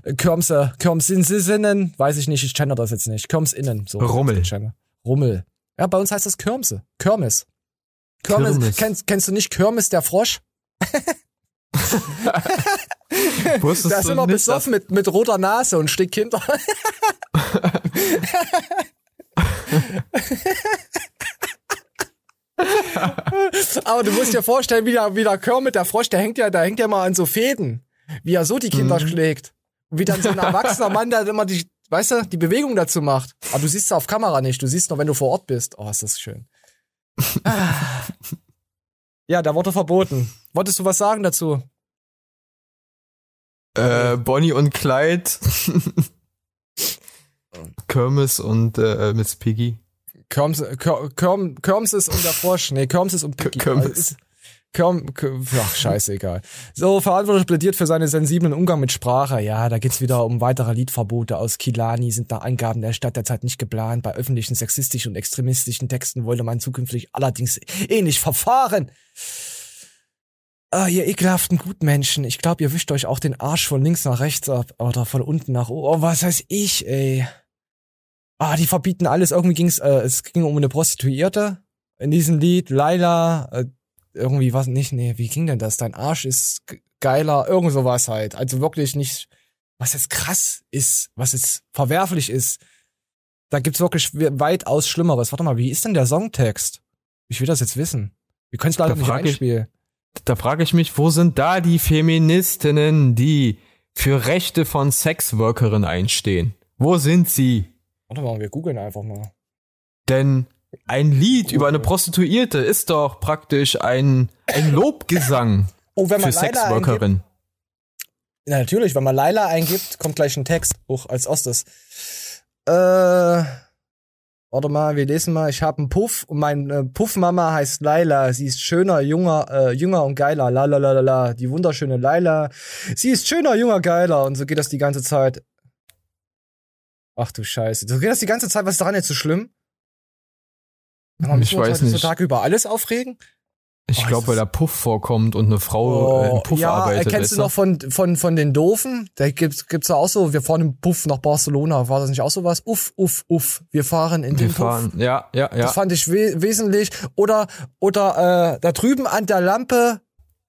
Äh, Kirmse, Kirmsinsinnen, weiß ich nicht, ich kenne das jetzt nicht. Kirmsinnen, so. Rummel. Rummel. Ja, bei uns heißt das Kirmse. Kirmes. Kirmes. Kirmes. Kennst, kennst du nicht Kirmes der Frosch? Wusstest Der ist immer besoffen mit, mit roter Nase und stickt hinter. Aber du musst dir vorstellen, wie der, wie der Kermit, der Frosch, der hängt ja, der hängt ja mal an so Fäden, wie er so die Kinder schlägt. Und wie dann so ein erwachsener Mann, der immer die, weißt du, die Bewegung dazu macht. Aber du siehst es auf Kamera nicht, du siehst nur, wenn du vor Ort bist. Oh, ist das schön. Ah. Ja, da wurde verboten. Wolltest du was sagen dazu? Äh, Bonnie und Clyde. Kirmes und äh, Miss Piggy. Kirms, Kir, Kirm, Kirmses und der Frosch. Nee, Kirmses und Piggy. Kirmes. Kirm, ach, scheißegal. So, verantwortlich plädiert für seinen sensiblen Umgang mit Sprache. Ja, da geht's wieder um weitere Liedverbote. Aus Kilani sind nach Angaben der Stadt derzeit nicht geplant. Bei öffentlichen sexistischen und extremistischen Texten wollte man zukünftig allerdings ähnlich verfahren. Ah, ihr ekelhaften Gutmenschen. Ich glaube, ihr wischt euch auch den Arsch von links nach rechts ab. Oder von unten nach oben. Oh, was heißt ich, ey? Ah, die verbieten alles. Irgendwie ging's, äh, es ging um eine Prostituierte in diesem Lied. Laila, äh, irgendwie was nicht, nee, wie ging denn das? Dein Arsch ist geiler, irgend sowas halt. Also wirklich nicht, was jetzt krass ist, was jetzt verwerflich ist. Da gibt's wirklich we- weitaus Schlimmeres. Warte mal, wie ist denn der Songtext? Ich will das jetzt wissen. Wir können es leider nicht ich- einspielen. Da frage ich mich, wo sind da die Feministinnen, die für Rechte von Sexworkerinnen einstehen? Wo sind sie? Warte mal, wir googeln einfach mal. Denn ein Lied über eine Prostituierte ist doch praktisch ein, ein Lobgesang Oh, wenn man für Sexworkerin. Ja, natürlich, wenn man Laila eingibt, kommt gleich ein Text hoch als erstes. Äh, warte mal, wir lesen mal. Ich habe einen Puff und meine äh, Puffmama heißt Laila. Sie ist schöner, junger, äh, jünger und geiler. La la la la la. Die wunderschöne Laila. Sie ist schöner, junger, geiler. Und so geht das die ganze Zeit. Ach du Scheiße. So geht das die ganze Zeit. Was ist daran jetzt so schlimm? Aber Ich uns weiß nicht. so Tag über alles aufregen? Ich Oh, glaube, weil da Puff vorkommt und eine Frau äh, im Puff ja, arbeitet. kennst du noch von, von, von den Doofen? Da gibt's, gibt's ja auch so, wir fahren im Puff nach Barcelona. War das nicht auch sowas? Uff, uff, uff. Wir fahren in Wir den fahren, Puff. ja, ja, ja. Das fand ich we wesentlich. Oder, oder, äh, da drüben an der Lampe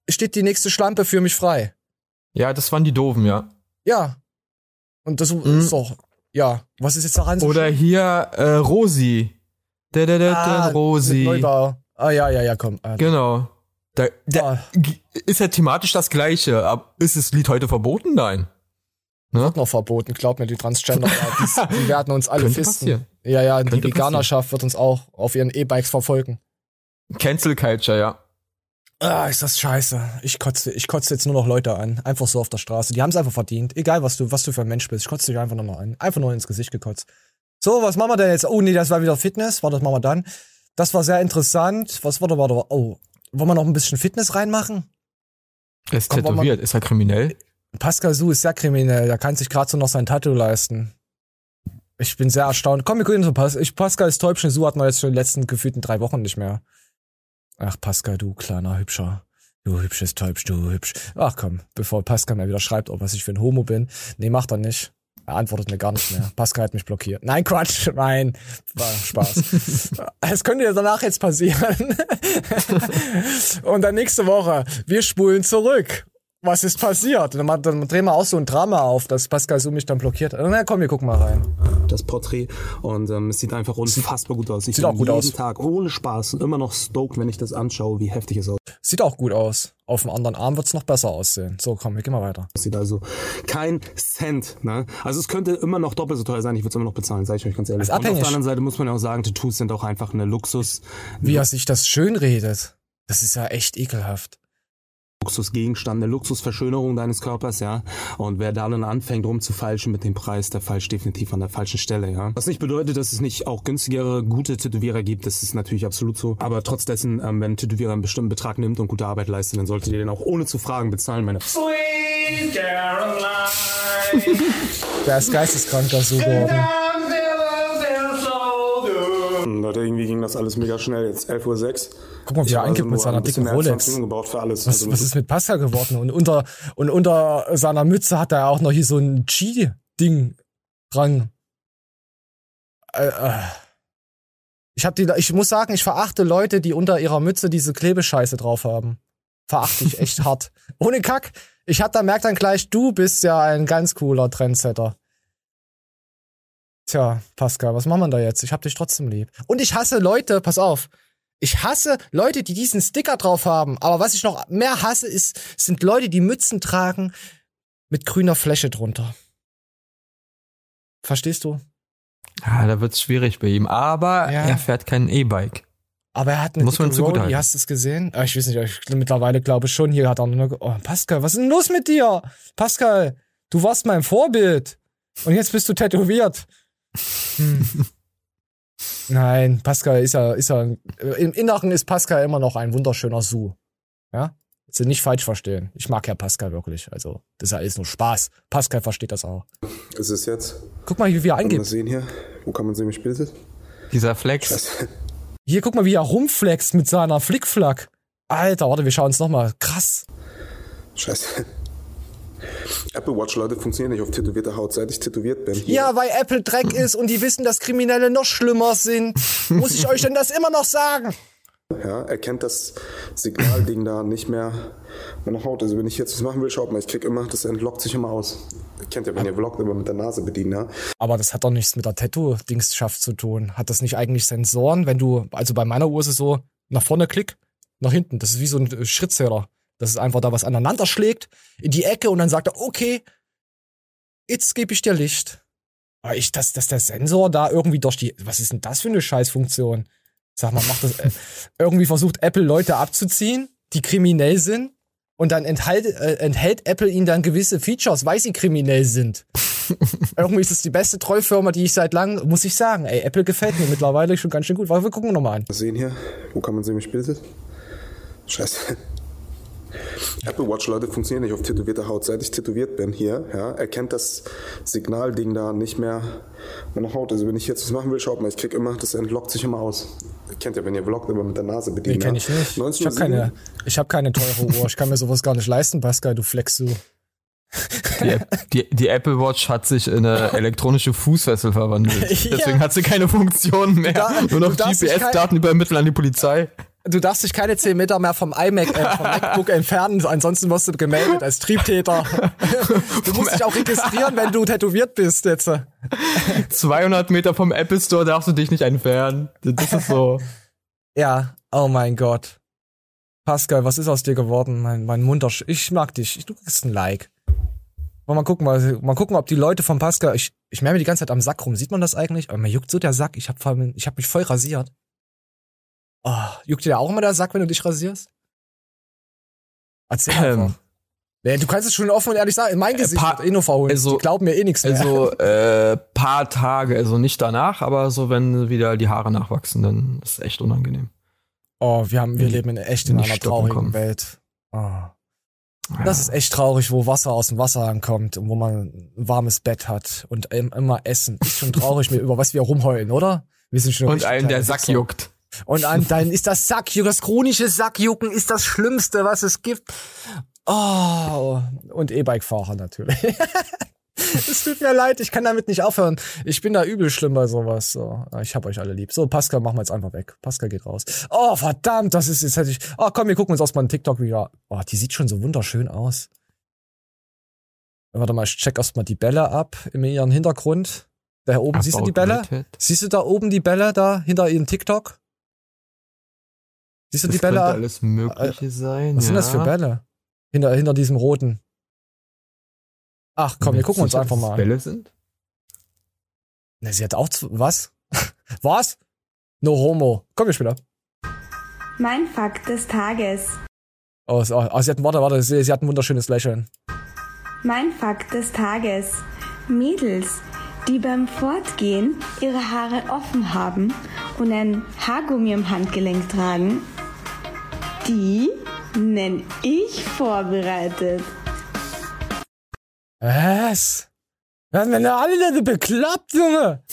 steht die nächste Schlampe für mich frei. Ja, das waren die Doofen, ja. Ja. Und das ist doch, ja. Was ist jetzt daran so Mhm. Oder hier äh, Rosi. Da, da, da, da, Ah, Rosi. Neubau. Ah, ja, ja, ja, komm. Ah, Genau. Da, da Ah. ist ja thematisch das gleiche. Aber ist das Lied heute verboten? Nein. Ne? Wird noch verboten, glaub mir, die Transgender, die, die werden uns alle Könnte fisten. passieren. Ja, ja, die Könnte Veganerschaft wird uns auch auf ihren E-Bikes verfolgen. Cancel Culture, ja. Ah, ist das scheiße. Ich kotze, ich kotze jetzt nur noch Leute an. Einfach so auf der Straße. Die haben es einfach verdient. Egal, was du, was du für ein Mensch bist. Ich kotze dich einfach nur noch an. Einfach nur ins Gesicht gekotzt. So, was machen wir denn jetzt? Oh, nee, das war wieder Fitness. Warte, das machen wir dann. Das war sehr interessant. Was war da, warte, oh. Wollen wir noch ein bisschen Fitness reinmachen? Er ist Komm, tätowiert, ist er kriminell? Pascal Su ist sehr kriminell. Der kann sich gerade so noch sein Tattoo leisten. Ich bin sehr erstaunt. Komm, wir gucken so Pas ich, Pascals Täubchen Su hat man jetzt schon in den letzten gefühlten drei Wochen nicht mehr. Ach, Pascal, du kleiner Hübscher. Du hübsches Täubsch, du hübsch. Ach komm, bevor Pascal mir wieder schreibt, ob was ich für ein Homo bin. Nee, macht er nicht. Er antwortet mir gar nicht mehr. Pascal hat mich blockiert. Nein, Quatsch, nein. War Spaß. Es könnte ja danach jetzt passieren. Und dann nächste Woche, wir spulen zurück. Was ist passiert? Dann, ma- dann drehen wir auch so ein Drama auf, dass Pascal so mich dann blockiert. Na komm, wir gucken mal rein. das Porträt und ähm, es sieht einfach unfassbar gut aus. Ich Sieht auch gut jeden aus. Tag ohne Spaß immer noch stoked, wenn ich das anschaue, wie heftig es Sieht auch gut aus. Auf dem anderen Arm wird's noch besser aussehen. So, komm, wir gehen mal weiter. aussieht. Also kein Cent. Ne? Also es könnte immer noch doppelt so teuer sein. Ich würde es immer noch bezahlen, sage ich euch ganz ehrlich. Ist Und auf abhängig. der anderen Seite muss man ja auch sagen, Tattoos sind auch einfach eine Luxus. Wie er sich das schön redet. Das ist ja echt ekelhaft. Luxusgegenstand, eine Luxusverschönerung deines Körpers, ja. Und wer da dann anfängt rumzufalschen mit dem Preis, der falscht definitiv an der falschen Stelle, ja. Was nicht bedeutet, dass es nicht auch günstigere, gute Tätowierer gibt, das ist natürlich absolut so. Aber trotz dessen, ähm, wenn ein Tätowierer einen bestimmten Betrag nimmt und gute Arbeit leistet, dann solltet ihr den auch ohne zu fragen bezahlen, meine Sweet Caroline. Der ist geisteskrank, das so geworden. Leute, irgendwie ging das alles mega schnell. Jetzt 11.06 Uhr. Guck mal, wie er habe eingibt mit seiner dicken Rolex. 20 Minuten gebraucht für alles. Was, Also was ist mit Pascal geworden? Und unter, und unter seiner Mütze hat er auch noch hier so ein G-Ding dran. Äh, äh. Ich hab die, ich muss sagen, ich verachte Leute, die unter ihrer Mütze diese Klebescheiße drauf haben. Verachte ich echt hart. Ohne Kack. Ich hab da merkt dann gleich, du bist ja ein ganz cooler Trendsetter. Tja, Pascal, was machen wir da jetzt? Ich hab dich trotzdem lieb. Und ich hasse Leute, pass auf. Ich hasse Leute, die diesen Sticker drauf haben. Aber was ich noch mehr hasse, ist, sind Leute, die Mützen tragen mit grüner Fläche drunter. Verstehst du? Ja, da wird's schwierig bei ihm. Aber Ja. er fährt kein E-Bike. Aber er hat eine Muss man zugute Rolli, halten. hast du es gesehen? Ah, Ich weiß nicht, ich, mittlerweile glaube ich schon, hier hat er nur, oh, Pascal, was ist denn los mit dir? Pascal, du warst mein Vorbild. Und jetzt bist du tätowiert. Hm. Nein, Pascal ist ja, ist ja, im Inneren ist Pascal immer noch ein wunderschöner Su. Ja? Sie nicht falsch verstehen. Ich mag ja Pascal wirklich. Also, das ist ja alles nur Spaß. Pascal versteht das auch. Ist es jetzt? Guck mal, wie er Kann man eingibt. sehen hier? Wo kann man sehen, wie spät es ist? Dieser Flex. Hier, guck mal, wie er rumflext mit seiner Flickflack. Alter, warte, wir schauen uns nochmal. Krass. Scheiße. Apple Watch, Leute, funktioniert nicht auf tätowierter Haut, seit ich tätowiert bin. Hier. Ja, weil Apple Dreck ist und die wissen, dass Kriminelle noch schlimmer sind. Muss ich euch denn das immer noch sagen? Ja, erkennt das Signalding da nicht mehr meine Haut. Also wenn ich jetzt was machen will, schaut mal, ich krieg immer, das entlockt sich immer aus. Ihr kennt ja, wenn ihr vloggt, immer mit der Nase bedienen, ja. Aber das hat doch nichts mit der Tattoo-Dingstschaft zu tun. Hat das nicht eigentlich Sensoren, wenn du, also bei meiner Uhr ist es so, nach vorne klick, nach hinten. Das ist wie so ein äh, Schrittzähler. Das ist einfach da was aneinander schlägt, in die Ecke und dann sagt er, okay, jetzt gebe ich dir Licht. Aber ich, dass, dass der Sensor da irgendwie durch die, was ist denn das für eine Scheißfunktion? Sag mal, macht das, äh, irgendwie versucht Apple Leute abzuziehen, die kriminell sind und dann enthält, äh, enthält Apple ihnen dann gewisse Features, weil sie kriminell sind. Irgendwie ist es die beste Trollfirma, die ich seit langem, muss ich sagen. Ey, Apple gefällt mir mittlerweile schon ganz schön gut. Warte, wir gucken nochmal an. Was sehen hier? Wo kann man sehen, wie spät es ist? Scheiße. Apple Watch, Leute, funktioniert nicht auf tätowierter Haut. Seit ich tätowiert bin hier, ja, erkennt das Signalding da nicht mehr meine Haut. Also wenn ich jetzt was machen will, schaut mal, ich krieg immer, das entlockt sich immer aus. Ihr kennt ja, wenn ihr vloggt, immer mit der Nase Nee, bedienen. kenne ja. ich nicht. Ich habe 1907. keine, ich hab keine teure Uhr. Ich kann mir sowas gar nicht leisten, Pascal, du Flex, du. Die, die, die Apple Watch hat sich in eine elektronische Fußfessel verwandelt. Ja. Deswegen hat sie keine Funktion mehr. Da- Nur noch GPS-Daten übermitteln an die Polizei. Du darfst dich keine 10 Meter mehr vom iMac, äh, vom MacBook entfernen, ansonsten wirst du gemeldet als Triebtäter. Du musst dich auch registrieren, wenn du tätowiert bist jetzt. 200 Meter vom Apple Store darfst du dich nicht entfernen. Das ist so. Ja, oh mein Gott. Pascal, was ist aus dir geworden? Mein, mein Muntersch. Ich mag dich. Ich- Du kriegst ein Like. Wollen mal gucken, mal, mal gucken, ob die Leute von Pascal. Ich, ich merke mir die ganze Zeit am Sack rum. Sieht man das eigentlich? Aber mir juckt so der Sack. Ich habe ich hab mich voll rasiert. Oh, juckt dir da auch immer der Sack, wenn du dich rasierst? Erzähl einfach. Ähm, Nee, du kannst es schon offen und ehrlich sagen, in mein Gesicht paar- wird eh nur verholen. also- die glauben mir eh nichts mehr. Also äh, paar Tage, also nicht danach, aber so wenn wieder die Haare nachwachsen, dann ist es echt unangenehm. oh, wir haben, wir leben in echt in einer traurigen kommen. Welt. Oh. Das ist echt traurig, wo Wasser aus dem Wasserhahn kommt und wo man ein warmes Bett hat und im- immer Essen. Ist schon traurig, mir über was wir rumheulen, oder? Wir sind schon Und allen der Sack juckt. Und an dann ist das Sackjucken, das chronische Sackjucken ist das Schlimmste, was es gibt. Oh, und E-Bike-Fahrer natürlich. Es tut mir leid, ich kann damit nicht aufhören. Ich bin da übel schlimm bei sowas. So, ich hab euch alle lieb. So, Pascal, machen wir jetzt einfach weg. Pascal geht raus. Oh, verdammt, das ist jetzt hätte ich. Oh, komm, wir gucken uns erstmal einen TikTok wieder. Oh, die sieht schon so wunderschön aus. Warte mal, ich check erstmal die Bälle ab in ihren Hintergrund. Da oben, siehst du die About Bälle? Siehst du da oben die Bälle da hinter ihrem TikTok? Siehst du Das die Bälle? könnte alles Mögliche sein. Was sind ja. das für Bälle? Hinter, hinter diesem roten. Ach komm, wir gucken uns einfach mal an. Bälle sind? Ne, sie hat auch z- was? was? No homo. Komm wir später. Mein Fakt des Tages. Oh, so, oh, sie hat, warte, warte, sie, sie hat ein wunderschönes Lächeln. Mein Fakt des Tages. Mädels, die beim Fortgehen ihre Haare offen haben und ein Haargummi im Handgelenk tragen, die nenn ich vorbereitet. Was? Wir denn alle denn bekloppt, Junge?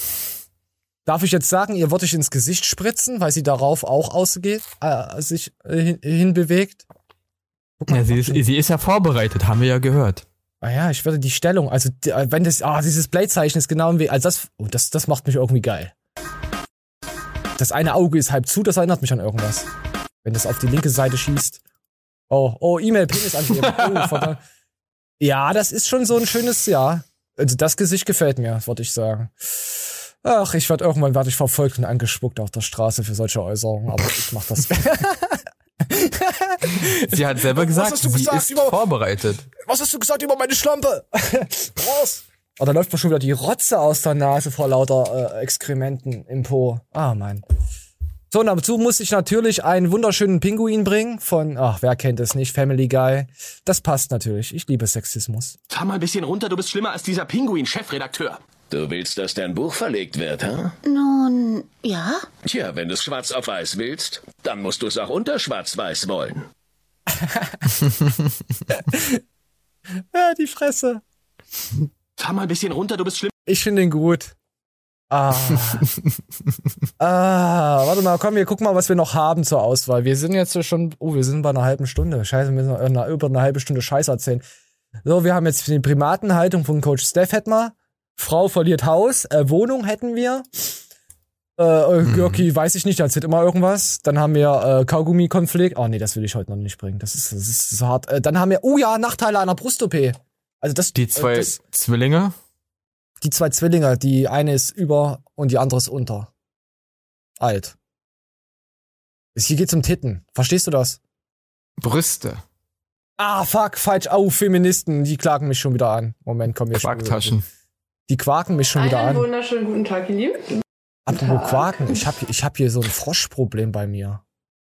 Darf ich jetzt sagen, ihr wollt euch ins Gesicht spritzen, weil sie darauf auch ausgeht, äh, sich äh, hin, hinbewegt? Guck Ja, sie, ist, sie ist ja vorbereitet, haben wir ja gehört. Ah ja, ich würde die Stellung, also äh, wenn das, ah, dieses Blade-Zeichen ist genau im Weg, also das, oh, das, das macht mich irgendwie geil. Das eine Auge ist halb zu, das erinnert mich an irgendwas. Wenn das auf die linke Seite schießt. Oh, oh, E-Mail-Penis angeben. Oh, verdammt. Ja, das ist schon so ein schönes, ja. Also das Gesicht gefällt mir, würde ich sagen. Ach, ich werde irgendwann werde ich verfolgt und angespuckt auf der Straße für solche Äußerungen, aber ich mach das. Sie hat selber gesagt, hast du sie gesagt ist über- vorbereitet. Was hast du gesagt über meine Schlampe? Raus! Oh, da läuft mir schon wieder die Rotze aus der Nase vor lauter äh, Exkrementen im Po. Ah, Mann. So, und dazu muss ich natürlich einen wunderschönen Pinguin bringen von, ach, wer kennt es nicht, Family Guy. Das passt natürlich. Ich liebe Sexismus. Fahr mal ein bisschen runter, du bist schlimmer als dieser Pinguin-Chefredakteur. Du willst, dass dein Buch verlegt wird, hä? Nun, ja. Tja, wenn du es schwarz auf weiß willst, dann musst du es auch unter schwarz-weiß wollen. Ja, die Fresse. Fahr mal ein bisschen runter, du bist schlimmer. Ich finde ihn gut. Ah. ah, warte mal, komm, wir gucken mal, was wir noch haben zur Auswahl. Wir sind jetzt schon, oh, wir sind bei einer halben Stunde. Scheiße, wir müssen noch eine, über eine halbe Stunde Scheiß erzählen. So, wir haben jetzt die Primatenhaltung von Coach Steph hätten wir. Frau verliert Haus, äh, Wohnung hätten wir. Äh, äh, Görki, weiß ich nicht, da erzählt immer irgendwas. Dann haben wir äh, Kaugummi-Konflikt. Oh nee, das will ich heute noch nicht bringen. Das ist, das ist so hart. Äh, dann haben wir, oh ja, Nachteile einer Brust-OP. Also das, Die zwei äh, das, Zwillinge? die zwei Zwillinge, die eine ist über und die andere ist unter. Alt. Es hier geht's um Titten. Verstehst du das? Brüste. Ah, fuck, falsch. Au, Feministen, die klagen mich schon wieder an. Moment, komm, wir Quarktaschen. Die quaken mich schon wieder Einen an. wunderschönen guten Tag, ihr Lieben. Apropos Quaken, ich hab, ich hab hier so ein Froschproblem bei mir.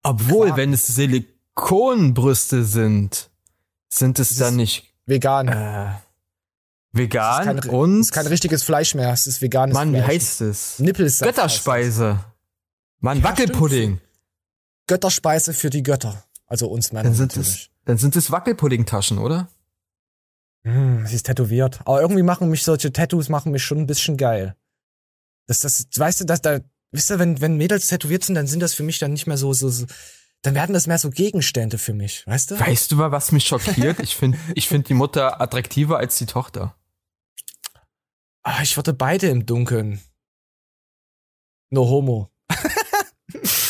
Obwohl, wenn es Silikonbrüste sind, sind es dann nicht vegan. Äh, vegan Es ist kein, und es ist kein richtiges Fleisch mehr, es ist veganes Mann, wie Fleisch. heißt es? Nippelsaft. Götterspeise. Mann, Ja, Wackelpudding. Götterspeise für die Götter. Also uns Männer Dann sind natürlich. es, dann sind es Wackelpuddingtaschen, oder? Hm, sie ist tätowiert. Aber irgendwie machen mich solche Tattoos machen mich schon ein bisschen geil. Das, das, weißt du, dass da, wisst ihr, wenn, wenn Mädels tätowiert sind, dann sind das für mich dann nicht mehr so, so, so dann werden das mehr so Gegenstände für mich, weißt du? Weißt du mal, was mich schockiert? ich finde, ich finde die Mutter attraktiver als die Tochter. Ah, ich würde beide im Dunkeln. No homo.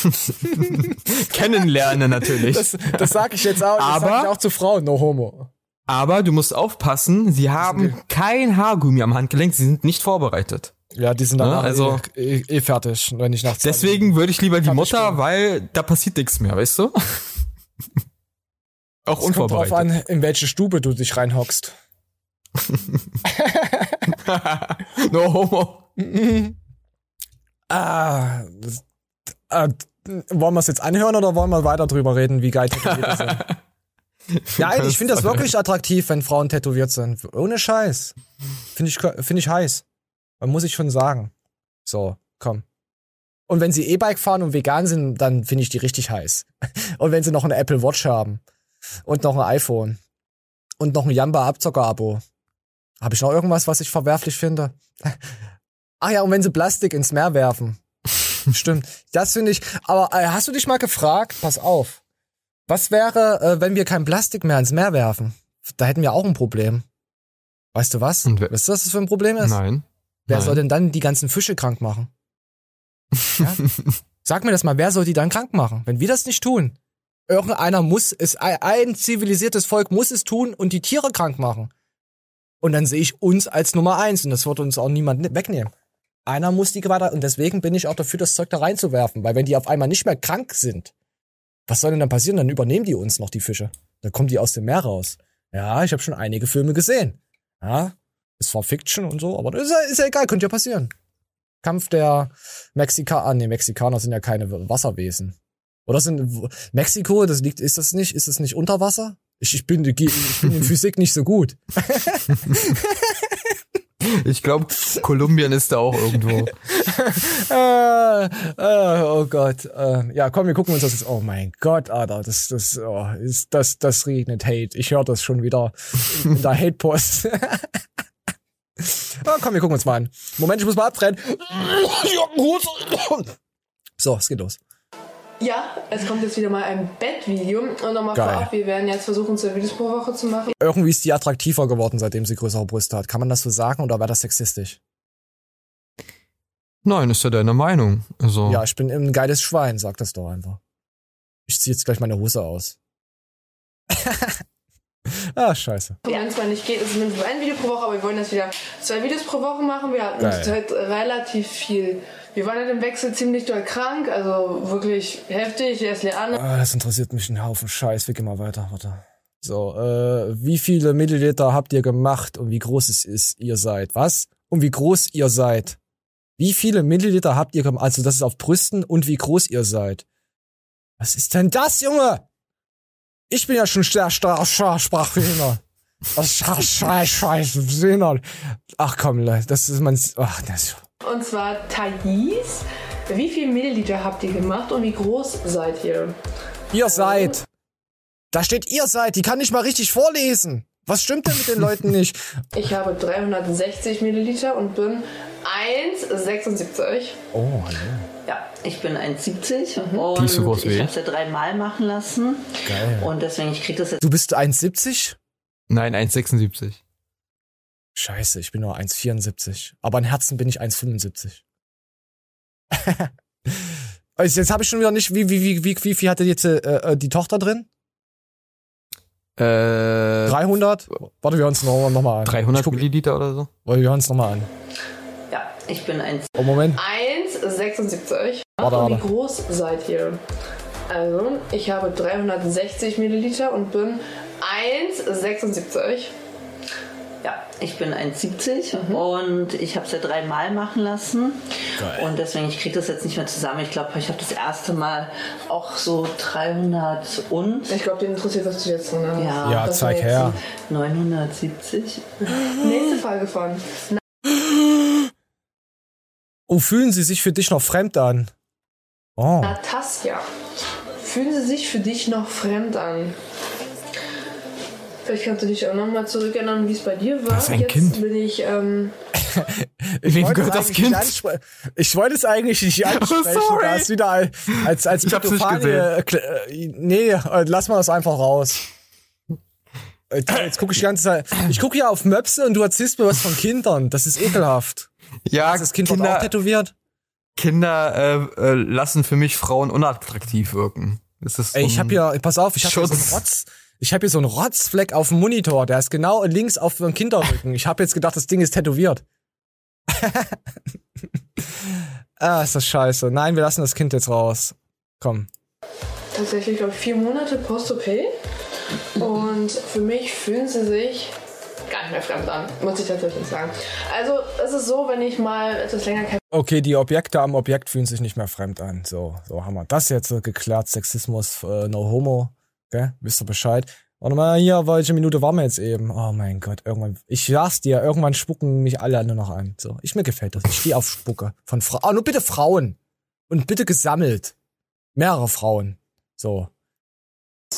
Kennenlernen natürlich. Das, das sage ich jetzt auch, das Aber- sag ich auch zu Frauen, no homo. Aber du musst aufpassen, sie haben kein Haargummi am Handgelenk, sie sind nicht vorbereitet. Ja, die sind dann Ja, also also- eh, eh, eh fertig, wenn ich nachts. Deswegen würde ich lieber die Mutter, weil da passiert nichts mehr, weißt du? Auch Es kommt drauf unvorbereitet. an, in welche Stube du dich reinhockst. no homo. ah, das- Äh, wollen wir es jetzt anhören oder wollen wir weiter drüber reden, wie geil Tätowierte sind? Nein, ich finde das wirklich attraktiv, wenn Frauen tätowiert sind. Ohne Scheiß. Finde ich, finde ich heiß. Man muss ich schon sagen. So, komm. Und wenn sie E-Bike fahren und vegan sind, dann finde ich die richtig heiß. Und wenn sie noch eine Apple Watch haben und noch ein iPhone und noch ein Jamba Abzocker-Abo. Habe ich noch irgendwas, was ich verwerflich finde? Ach ja, und wenn sie Plastik ins Meer werfen. Stimmt. Das finde ich. Aber äh, hast du dich mal gefragt? Pass auf. Was wäre, äh, wenn wir kein Plastik mehr ins Meer werfen? Da hätten wir auch ein Problem. Weißt du was? Und wer- weißt du, was das für ein Problem ist? Nein. Wer Nein. soll denn dann die ganzen Fische krank machen? Ja? Sag mir das mal, wer soll die dann krank machen? Wenn wir das nicht tun, irgendeiner muss es, ein- zivilisiertes Volk muss es tun und die Tiere krank machen. Und dann sehe ich uns als Nummer eins und das wird uns auch niemand ni- wegnehmen. Einer muss die weiter und deswegen bin ich auch dafür, das Zeug da reinzuwerfen, weil wenn die auf einmal nicht mehr krank sind, was soll denn dann passieren? Dann übernehmen die uns noch die Fische. Dann kommen die aus dem Meer raus. Ja, ich habe schon einige Filme gesehen. Ja, ist zwar Fiction und so, aber ist ja, ist ja egal, könnte ja passieren. Kampf der Mexikaner, ah, nee, Mexikaner sind ja keine Wasserwesen. Oder sind Mexiko, das liegt, ist das nicht, ist das nicht unter Wasser? Ich, ich bin, ich bin in Physik nicht so gut. Ich glaube, Kolumbien ist da auch irgendwo. äh, äh, oh Gott. Äh, ja, komm, wir gucken uns das jetzt. Oh mein Gott, Alter, das, das, oh, ist, das, das regnet Hate. Ich höre das schon wieder in der Hate-Post. oh, komm, wir gucken uns mal an. Moment, ich muss mal abtrennen. So, es geht los. Ja, es kommt jetzt wieder mal ein Bettvideo. Und nochmal Geil. vorab, wir werden jetzt versuchen, zwei Videos pro Woche zu machen. Irgendwie ist die attraktiver geworden, seitdem sie größere Brüste hat. Kann man das so sagen oder wäre das sexistisch? Nein, ist ja deine Meinung. Also, Ja, ich bin ein geiles Schwein, sag das doch einfach. Ich zieh jetzt gleich meine Hose aus. ah, scheiße. Wenn es mal nicht geht, ist es mindestens ein Video pro Woche, aber wir wollen jetzt wieder zwei Videos pro Woche machen. Wir hatten Geil. zurzeit relativ viel. Wir waren halt im Wechsel ziemlich doll krank, also wirklich heftig. Erst Leanne. Ah, das interessiert mich ein Haufen Scheiß. Wir gehen mal weiter, warte. So, äh, wie viele Milliliter habt ihr gemacht und wie groß es ist, ihr seid? Was? Und wie groß ihr seid? Wie viele Milliliter habt ihr gemacht? Also, das ist auf Brüsten und wie groß ihr seid. Was ist denn das, Junge? Ich bin ja schon sehr. Was scheiße. Ach komm, Leute, das ist mein, ach, das, Und zwar Thais. Wie viel Milliliter habt ihr gemacht und wie groß seid ihr? Ihr seid. Da steht ihr seid. Die kann nicht mal richtig vorlesen. Was stimmt denn mit den Leuten nicht? Ich habe 360 Milliliter und bin 1,76. Oh, hallo. Ja, ich bin 1,70 Die und ist so groß wie ich ich. habe es ja dreimal machen lassen. Geil. Und deswegen, ich kriege das jetzt Du bist 1,70? Nein, 1,76. Scheiße, ich bin nur 1,74. Aber in Herzen bin ich 1,75. Also jetzt habe ich schon wieder nicht, wie, wie, wie, wie, wie viel hatte jetzt äh, äh, die Tochter drin? Äh, 300? Warte, wir hören es nochmal noch mal an. 300 Milliliter oder so? Warte, wir hören es nochmal an. Ja, ich bin 1. Oh, Moment. 1,76. Warte, und wie warte. groß seid ihr? Also, ich habe 360 Milliliter und bin 1,76. Ja, ich bin 1,70 und ich habe es ja dreimal machen lassen. Geil. Und deswegen, ich kriege das jetzt nicht mehr zusammen. Ich glaube, ich habe das erste Mal auch so 300 und. Ich glaube, den interessiert, was du jetzt ne? Ja, Ja, zeig her. 970. Nächste Frage von. Oh, fühlen sie sich für dich noch fremd an? Oh. Natasja. Fühlen sie sich für dich noch fremd an? Vielleicht kannst du dich auch nochmal zurückerinnern, wie es bei dir war. Das ist ein Jetzt Kind. bin ich, ähm, Ich Wem wollte gehört es das eigentlich Kind? nicht ansprechen. Ich wollte es eigentlich nicht ansprechen. sorry. Da ist wieder als, als, als Ich hab's nicht Pädophile, gesehen. äh, Nee, äh, lass mal das einfach raus. Äh, Jetzt gucke ich die ganze Zeit. Ich gucke ja auf Möpse und du erzählst mir was von Kindern. Das ist ekelhaft. Ja, Das Kind Kinder, auch tätowiert. Kinder äh, äh, lassen für mich Frauen unattraktiv wirken. Das ist Ey, ich so hab ein hier, pass auf, ich hab hier so einen. Rotz. Ich habe hier so einen Rotzfleck auf dem Monitor. Der ist genau links auf dem Kinderrücken. Ich habe jetzt gedacht, das Ding ist tätowiert. ah, ist das scheiße. Nein, wir lassen das Kind jetzt raus. Komm. tatsächlich, glaube ich, vier Monate Post-OP. Und für mich fühlen sie sich gar nicht mehr fremd an, muss ich tatsächlich sagen. Also es ist so, wenn ich mal etwas länger kein Okay, die Objekte am Objekt fühlen sich nicht mehr fremd an. So, so haben wir das jetzt geklärt. Sexismus, äh, no homo. Okay, wisst ihr Bescheid. Warte mal, hier, welche Minute waren wir jetzt eben? Oh mein Gott, irgendwann, ich sag's dir, irgendwann spucken mich alle nur noch an. So, ich mir gefällt das. Ich stehe auf Spucke. Von Frauen. Ah, nur bitte Frauen. Und bitte gesammelt. Mehrere Frauen. So.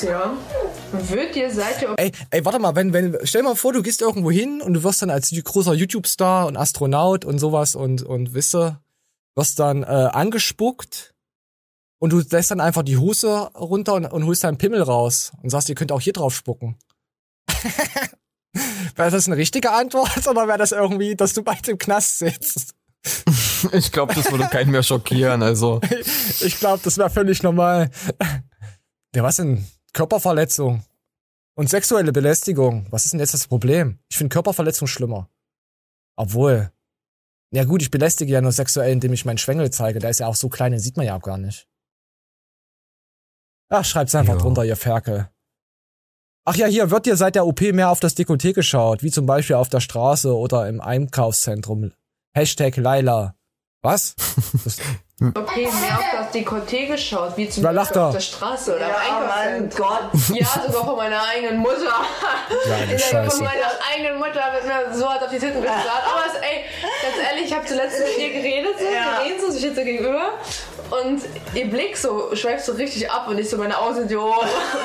Ja. Wird dir seit der Ey, ey, warte mal, wenn, wenn, stell mal vor, du gehst irgendwo hin und du wirst dann als großer YouTube-Star und Astronaut und sowas und, und wisse, wirst dann äh, angespuckt und du lässt dann einfach die Hose runter und, und holst deinen Pimmel raus und sagst, ihr könnt auch hier drauf spucken. wäre das eine richtige Antwort oder wäre das irgendwie, dass du bald im Knast sitzt? Ich glaube, das würde keinen mehr schockieren, also. Ich glaube, das wäre völlig normal. Ja, was denn? Körperverletzung und sexuelle Belästigung. Was ist denn jetzt das Problem? Ich finde Körperverletzung schlimmer. Obwohl. Ja gut, ich belästige ja nur sexuell, indem ich meinen Schwengel zeige. Der ist ja auch so klein, den sieht man ja auch gar nicht. Ach, schreibt's einfach Ja. drunter, ihr Ferkel. Ach ja, hier wird dir seit der OP mehr auf das Dekolleté geschaut, wie zum Beispiel auf der Straße oder im Einkaufszentrum. Hashtag Laila. Was? Das, Okay, mehr auf das Dekolleté geschaut, wie zum Beispiel auf der Straße oder Ja, im mein Einkaufszentrum. Ja, sogar von meiner eigenen Mutter. Kleine In der-. Von meiner eigenen Mutter wird mir so hart auf die Titten gesagt. Aber es, ey, ganz ehrlich, ich habe zuletzt mit ihr geredet, so, Ja. wir reden so, sie steht so gegenüber. Und ihr Blick so schweift so richtig ab und ich so meine Augen sind. Und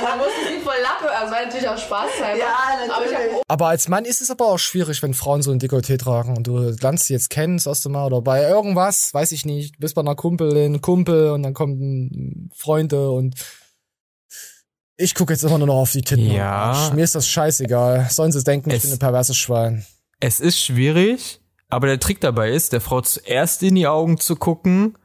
dann musste sie voll lachen. Also war natürlich auch Spaß Ja, Aber ich natürlich. habe Aber als Mann ist es aber auch schwierig, wenn Frauen so ein Dekolleté tragen und du lernst sie jetzt kennen, das erste Mal oder bei irgendwas, weiß ich nicht, du bist bei einer Kumpelin, Kumpel und dann kommen Freunde und ich gucke jetzt immer nur noch auf die Titten. Ja. Mir ist das scheißegal. Sollen sie denken, ich Es- bin ein perverses Schwein. Es ist schwierig, aber der Trick dabei ist, der Frau zuerst in die Augen zu gucken,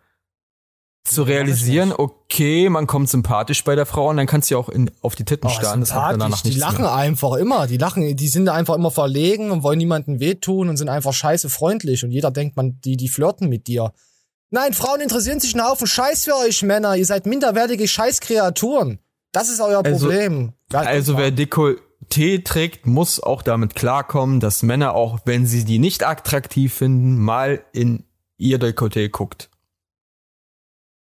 zu realisieren, okay, man kommt sympathisch bei der Frau und dann kannst du ja auch in, auf die Titten Oh, starren. Das hat dann danach sympathisch. die nichts lachen mehr. einfach immer. Die lachen, die sind einfach immer verlegen und wollen niemandem wehtun und sind einfach scheiße freundlich. Und jeder denkt, man, die, die flirten mit dir. Nein, Frauen interessieren sich einen Haufen Scheiß für euch Männer. Ihr seid minderwertige Scheißkreaturen. Das ist euer Also- Problem. Ja, Also wer Dekolleté trägt, muss auch damit klarkommen, dass Männer auch, wenn sie die nicht attraktiv finden, mal in ihr Dekolleté guckt.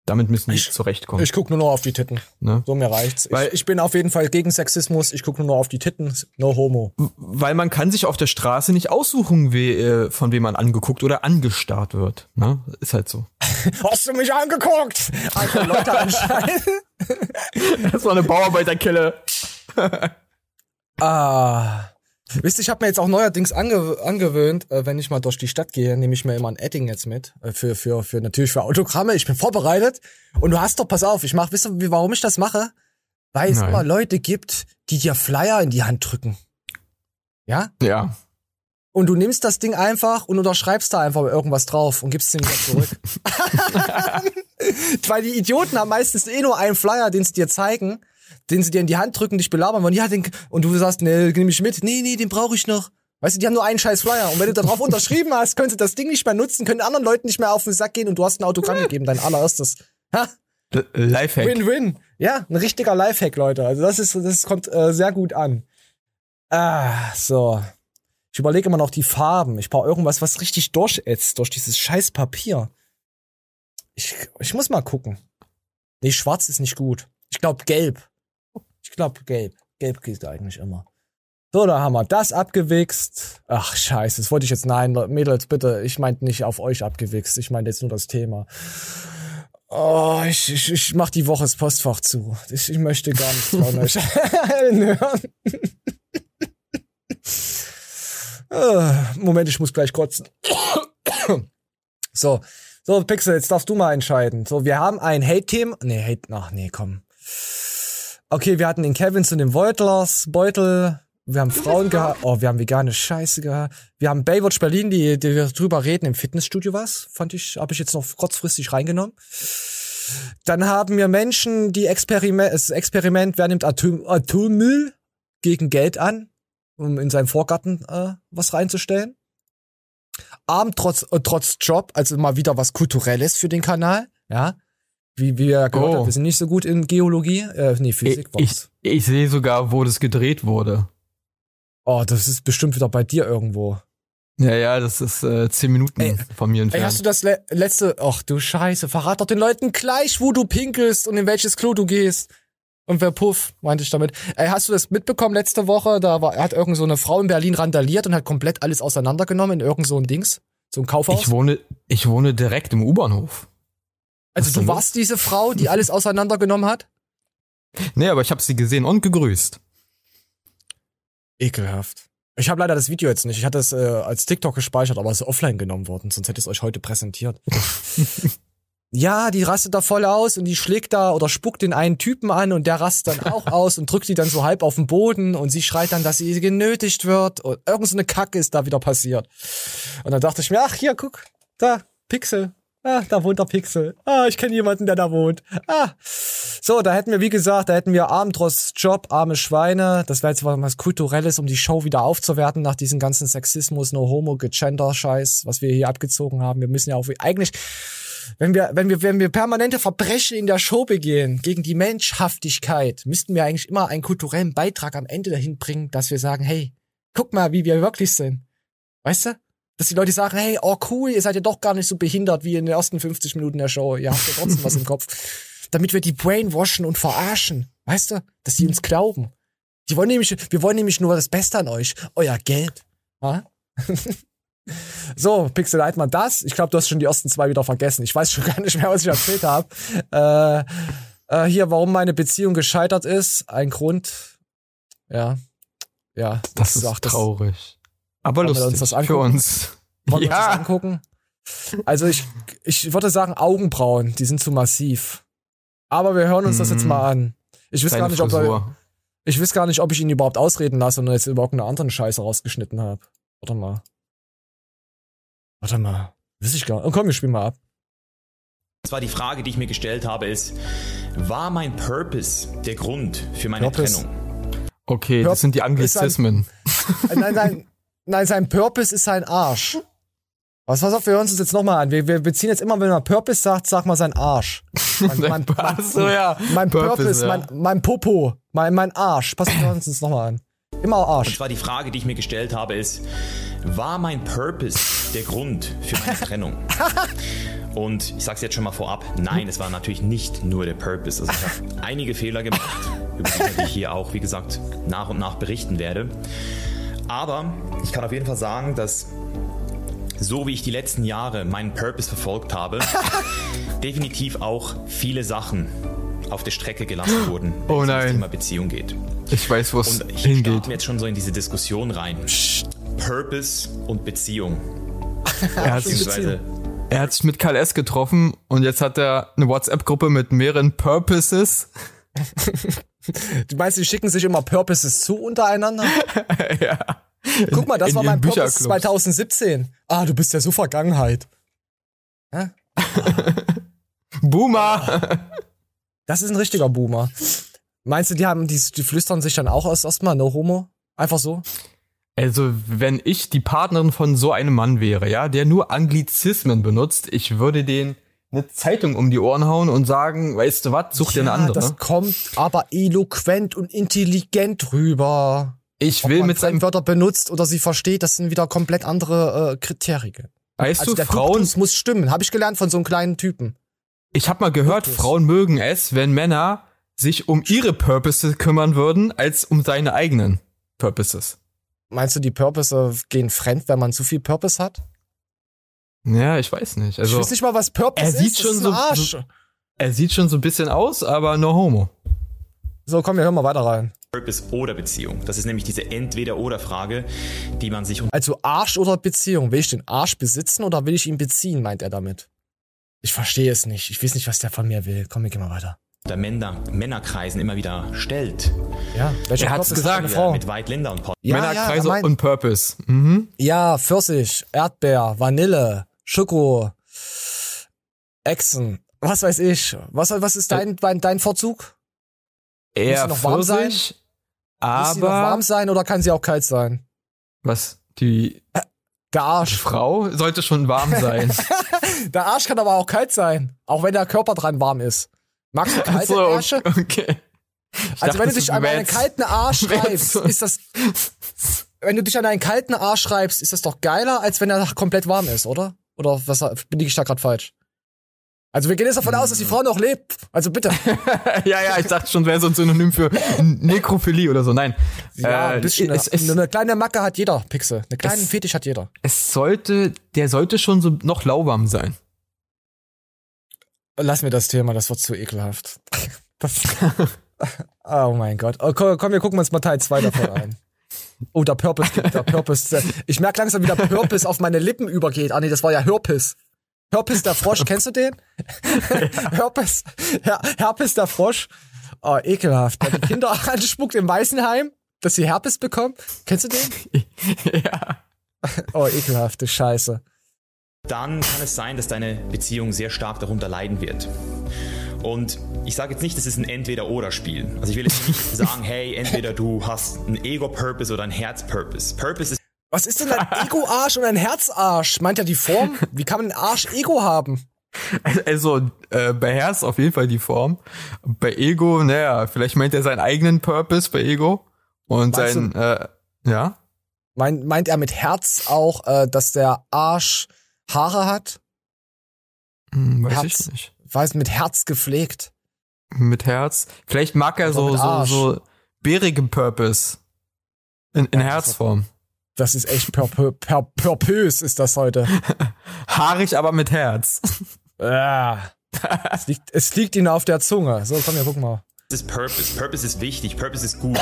Damit müssen die zurechtkommen. Ich guck nur noch auf die Titten. Ne? So mir reicht's. Weil- ich, ich bin auf jeden Fall gegen Sexismus. Ich guck nur noch auf die Titten. No homo. Weil man kann sich auf der Straße nicht aussuchen, wie, äh, von wem man angeguckt oder angestarrt wird. Ne? Ist halt so. Hast du mich angeguckt? Alter, Leute anscheinend. Das war eine Bauarbeiterkelle. Ah. Wisst ihr, ich habe mir jetzt auch neuerdings ange angewöhnt, äh, wenn ich mal durch die Stadt gehe, nehme ich mir immer ein Edding jetzt mit. Äh, für, für, für natürlich für Autogramme. Ich bin vorbereitet. Und du hast doch, pass auf, ich mach, wisst ihr, wie, warum ich das mache? Weil es immer Leute gibt, die dir Flyer in die Hand drücken. Ja? Ja. Und du nimmst das Ding einfach und unterschreibst da einfach irgendwas drauf und gibst es ihm wieder zurück. Weil die Idioten haben meistens eh nur einen Flyer, den sie dir zeigen, den sie dir in die Hand drücken, dich belabern wollen. Ja, den, und du sagst, nee, nimm ich mit. Nee, nee, den brauche ich noch. Weißt du, die haben nur einen scheiß Flyer. Und wenn du da drauf unterschrieben hast, können sie das Ding nicht mehr nutzen, können anderen Leuten nicht mehr auf den Sack gehen und du hast ein Autogramm gegeben, dein allererstes. Ha? L- Lifehack. Win-win. Ja, ein richtiger Lifehack, Leute. Also das ist, das kommt äh, sehr gut an. Ah, so. Ich überlege immer noch die Farben. Ich brauche irgendwas, was richtig durchätzt durch dieses scheiß Papier. Ich, ich muss mal gucken. Nee, schwarz ist nicht gut. Ich glaube gelb. Ich glaube gelb. Gelb geht eigentlich immer. So, da haben wir das abgewichst. Ach, scheiße, das wollte ich jetzt. Nein, Mädels, bitte. Ich meinte nicht auf euch abgewichst. Ich meinte jetzt nur das Thema. Oh, ich, ich, ich mach die Woche das Postfach zu. Ich, ich möchte gar nichts von euch hören. Äh, Moment, ich muss gleich kotzen. so, so, Pixel, jetzt darfst du mal entscheiden. So, wir haben ein Hate-Team. Nee, Hate, ach nee, komm. Okay, wir hatten den Kevins und den Beutlers, Beutel. Wir haben Frauen gehabt. Oh, wir haben vegane Scheiße gehabt. Wir haben Baywatch Berlin, die, die wir drüber reden im Fitnessstudio was. Fand ich, habe ich jetzt noch kurzfristig reingenommen. Dann haben wir Menschen, die Experiment, das Experiment, wer nimmt Atom, Atommüll gegen Geld an, um in seinem Vorgarten äh, was reinzustellen. Arm trotz, äh, trotz Job, also mal wieder was Kulturelles für den Kanal, ja. Wie, wie ihr gehört Oh. habt, wir sind nicht so gut in Geologie, äh, nee, Ich, Physik ich, war's. ich sehe sogar, wo das gedreht wurde. Oh, das ist bestimmt wieder bei dir irgendwo. Ja, ja, das ist äh, zehn Minuten von mir entfernt. Ey, hast du das le letzte, ach du Scheiße, verrat doch den Leuten gleich, wo du pinkelst und in welches Klo du gehst. Und wer puff, meinte ich damit. Ey, hast du das mitbekommen letzte Woche? Da war, hat irgend so eine Frau in Berlin randaliert und hat komplett alles auseinandergenommen in irgend so ein Dings. So ein Kaufhaus. ich wohne, ich wohne direkt im U-Bahnhof. Also was du warst diese Frau, die alles auseinandergenommen hat? Nee, aber ich habe sie gesehen und gegrüßt. Ekelhaft. Ich habe leider das Video jetzt nicht. Ich hatte es äh, als TikTok gespeichert, aber es ist offline genommen worden, sonst hätte ich es euch heute präsentiert. ja, die rastet da voll aus und die schlägt da oder spuckt den einen Typen an und der rastet dann auch aus und drückt die dann so halb auf den Boden und sie schreit dann, dass sie genötigt wird und irgend so eine Kacke ist da wieder passiert. Und dann dachte ich mir, ach hier, guck, da, Pixel. Ah, da wohnt der Pixel. Ah, ich kenne jemanden, der da wohnt. Ah. So, da hätten wir, wie gesagt, da hätten wir Abendross Job, arme Schweine. Das wäre jetzt was Kulturelles, um die Show wieder aufzuwerten nach diesem ganzen Sexismus, no homo, gender Scheiß, was wir hier abgezogen haben. Wir müssen ja auch eigentlich, wenn wir, wenn wir, wenn wir permanente Verbrechen in der Show begehen gegen die Menschhaftigkeit, müssten wir eigentlich immer einen kulturellen Beitrag am Ende dahin bringen, dass wir sagen, hey, guck mal, wie wir wirklich sind. Weißt du? Dass die Leute sagen, hey, oh cool, ihr seid ja doch gar nicht so behindert wie in den ersten 50 Minuten der Show. Ihr habt ja trotzdem was im Kopf. Damit wir die brainwashen und verarschen. Weißt du? Dass die uns glauben. Die wollen nämlich, wir wollen nämlich nur das Beste an euch. Euer Geld. Ha? so, Pixel mal das. Ich glaube, du hast schon die ersten zwei wieder vergessen. Ich weiß schon gar nicht mehr, was ich erzählt habe. Äh, äh, hier, warum meine Beziehung gescheitert ist. Ein Grund. Ja. Ja. Das ist sagt das- traurig. Aber lustig uns das für angucken? uns. Wollen wir uns Ja. das angucken? Also ich, ich würde sagen Augenbrauen, die sind zu massiv. Aber wir hören uns das jetzt Mhm. mal an. Ich weiß Deine gar nicht, ob er, ich weiß gar nicht, ob ich ihn überhaupt ausreden lasse und jetzt überhaupt eine anderen Scheiße rausgeschnitten habe. Warte mal. Warte mal. Weiß ich gar nicht. Oh, komm, wir spielen mal ab. Und zwar die Frage, die ich mir gestellt habe, ist, war mein Purpose der Grund für meine Purpose. Trennung? Okay, das sind die Anglizismen. Äh, nein, nein, nein, sein Purpose ist sein Arsch. Was, pass auf, wir hören uns das jetzt nochmal an. Wir, wir beziehen jetzt immer, wenn man Purpose sagt, sag mal sein Arsch. Mein, mein, Ach so, ja. mein Purpose, Purpose, ja. mein, mein Popo, mein, mein Arsch. Pass auf, wir hören uns das nochmal an. Immer Und Arsch. zwar die Frage, die ich mir gestellt habe, ist, war mein Purpose der Grund für meine Trennung? Und ich sag's jetzt schon mal vorab, nein, es war natürlich nicht nur der Purpose. Also ich habe einige Fehler gemacht, über die ich hier auch, wie gesagt, nach und nach berichten werde. Aber ich kann auf jeden Fall sagen, dass so wie ich die letzten Jahre meinen Purpose verfolgt habe, definitiv auch viele Sachen auf der Strecke gelassen wurden, wenn Oh es um das. Thema Beziehung geht. Ich weiß, wo es Und ich hingeht. starte jetzt schon so in diese Diskussion rein. Purpose und Beziehung. Er hat, sich, Beziehungsweise, er hat sich mit Karl S. getroffen und jetzt hat er eine WhatsApp-Gruppe mit mehreren Purposes. Du meinst, die schicken sich immer Purposes zu untereinander? ja. Guck mal, das In war mein Purpose Bücherclubs. 2017. Ah, du bist ja so Vergangenheit. Boomer! Das ist ein richtiger Boomer. Meinst du, die haben, die, die flüstern sich dann auch aus erstmal, no homo? Einfach so? Also, wenn ich die Partnerin von so einem Mann wäre, ja, der nur Anglizismen benutzt, ich würde den eine Zeitung um die Ohren hauen und sagen, weißt du was, such dir eine Ja, andere. Das kommt aber eloquent und intelligent rüber. Ich Ob will mit seinem, Fremdwörter benutzt oder sie versteht, das sind wieder komplett andere äh, Kriterien. weißt Also du, der Frauen, Duktus muss stimmen. Habe ich gelernt von so einem kleinen Typen. ich habe mal gehört, Duktus. Frauen mögen es, wenn Männer sich um ihre Purposes kümmern würden, als um seine eigenen Purposes. Meinst du, die Purpose gehen fremd, wenn man zu viel Purpose hat? Ja, ich weiß nicht. Also, ich weiß nicht mal, was Purpose er ist. sieht Das schon ist so, so, er sieht schon so ein bisschen aus, aber no homo. So, komm, wir hören mal weiter rein. Purpose oder Beziehung. Das ist nämlich diese Entweder-Oder-Frage, die man sich Also Arsch oder Beziehung? Will ich den Arsch besitzen oder will ich ihn beziehen, meint er damit? Ich verstehe es nicht. Ich weiß nicht, was der von mir will. Komm, wir gehen mal weiter. unter Männer, Männerkreisen immer wieder stellt. Ja, welcher Er hat's Purpose gesagt. hat Frau? Mit White Linda und Paul. Ja, Männerkreise ja, und Purpose. Mhm. Ja, Pfirsich, Erdbeer, Vanille, Schoko, Echsen, was weiß ich. Was, was ist dein, dein, dein Vorzug? Eher sie Pfirsich, Muss sie noch aber warm sein oder kann sie auch kalt sein? was die Der die Arsch. Frau sollte schon warm sein. Der Arsch kann aber auch kalt sein, auch wenn der Körper dran warm ist. Magst du kalte so, Ärsche? okay. Ich Also dachte, wenn du dich an einen kalten Arsch wär jetzt reibst, so- ist das, wenn du dich an einen kalten Arsch schreibst, ist das doch geiler, als wenn er komplett warm ist, oder? Oder was bin ich da gerade falsch? Also wir gehen jetzt davon aus, dass die Frau noch lebt. Also bitte. ja, ja, ich dachte schon, wäre so ein Synonym für Nekrophilie oder so. Nein. Ja, Äh, ein bisschen. es, es, eine kleine Macke hat jeder, Pixel. Eine kleine Es- Fetisch hat jeder. es sollte, der sollte schon so noch lauwarm sein. Lass mir das Thema, das wird zu ekelhaft. Das, oh mein Gott. Oh, komm, wir gucken uns mal Teil 2 davon an. Oh, der Purpose, der Purpose. Ich merke langsam, wie der Purpose auf meine Lippen übergeht. Ah nee, das war ja Hörpis. Hörpis der Frosch, kennst du den? Hörpis, Her Herpes der Frosch. Oh, ekelhaft. Der die Kinder anspuckt im Waisenheim, dass sie Herpes bekommen. Kennst du den? ja. Oh, ekelhafte Scheiße. dann kann es sein, dass deine Beziehung sehr stark darunter leiden wird. Und ich sage jetzt nicht, das ist ein Entweder-Oder-Spiel. Also ich will jetzt nicht sagen, hey, entweder du hast einen Ego-Purpose oder einen Herz-Purpose. Purpose ist Was ist denn ein Ego-Arsch und ein Herz-Arsch? Meint er die Form? Wie kann man einen Arsch Ego haben? Also äh, bei Herz auf jeden Fall die Form. Bei Ego, naja, vielleicht meint er seinen eigenen Purpose bei Ego. Und Meinst sein, äh, ja. Meint, meint er mit Herz auch, äh, dass der Arsch Haare hat? Hm, weiß Herz. ich nicht. Weiß mit Herz gepflegt. Mit Herz. Vielleicht mag er Oder so, so, so bärige Purpose. In, in Ja, Herzform. Das ist echt purpö pur purpös ist das heute. Haarig, aber mit Herz. Ja. es, liegt, es liegt ihnen auf der Zunge. So, komm, wir gucken mal. ist Purpose. Purpose ist wichtig, Purpose ist gut.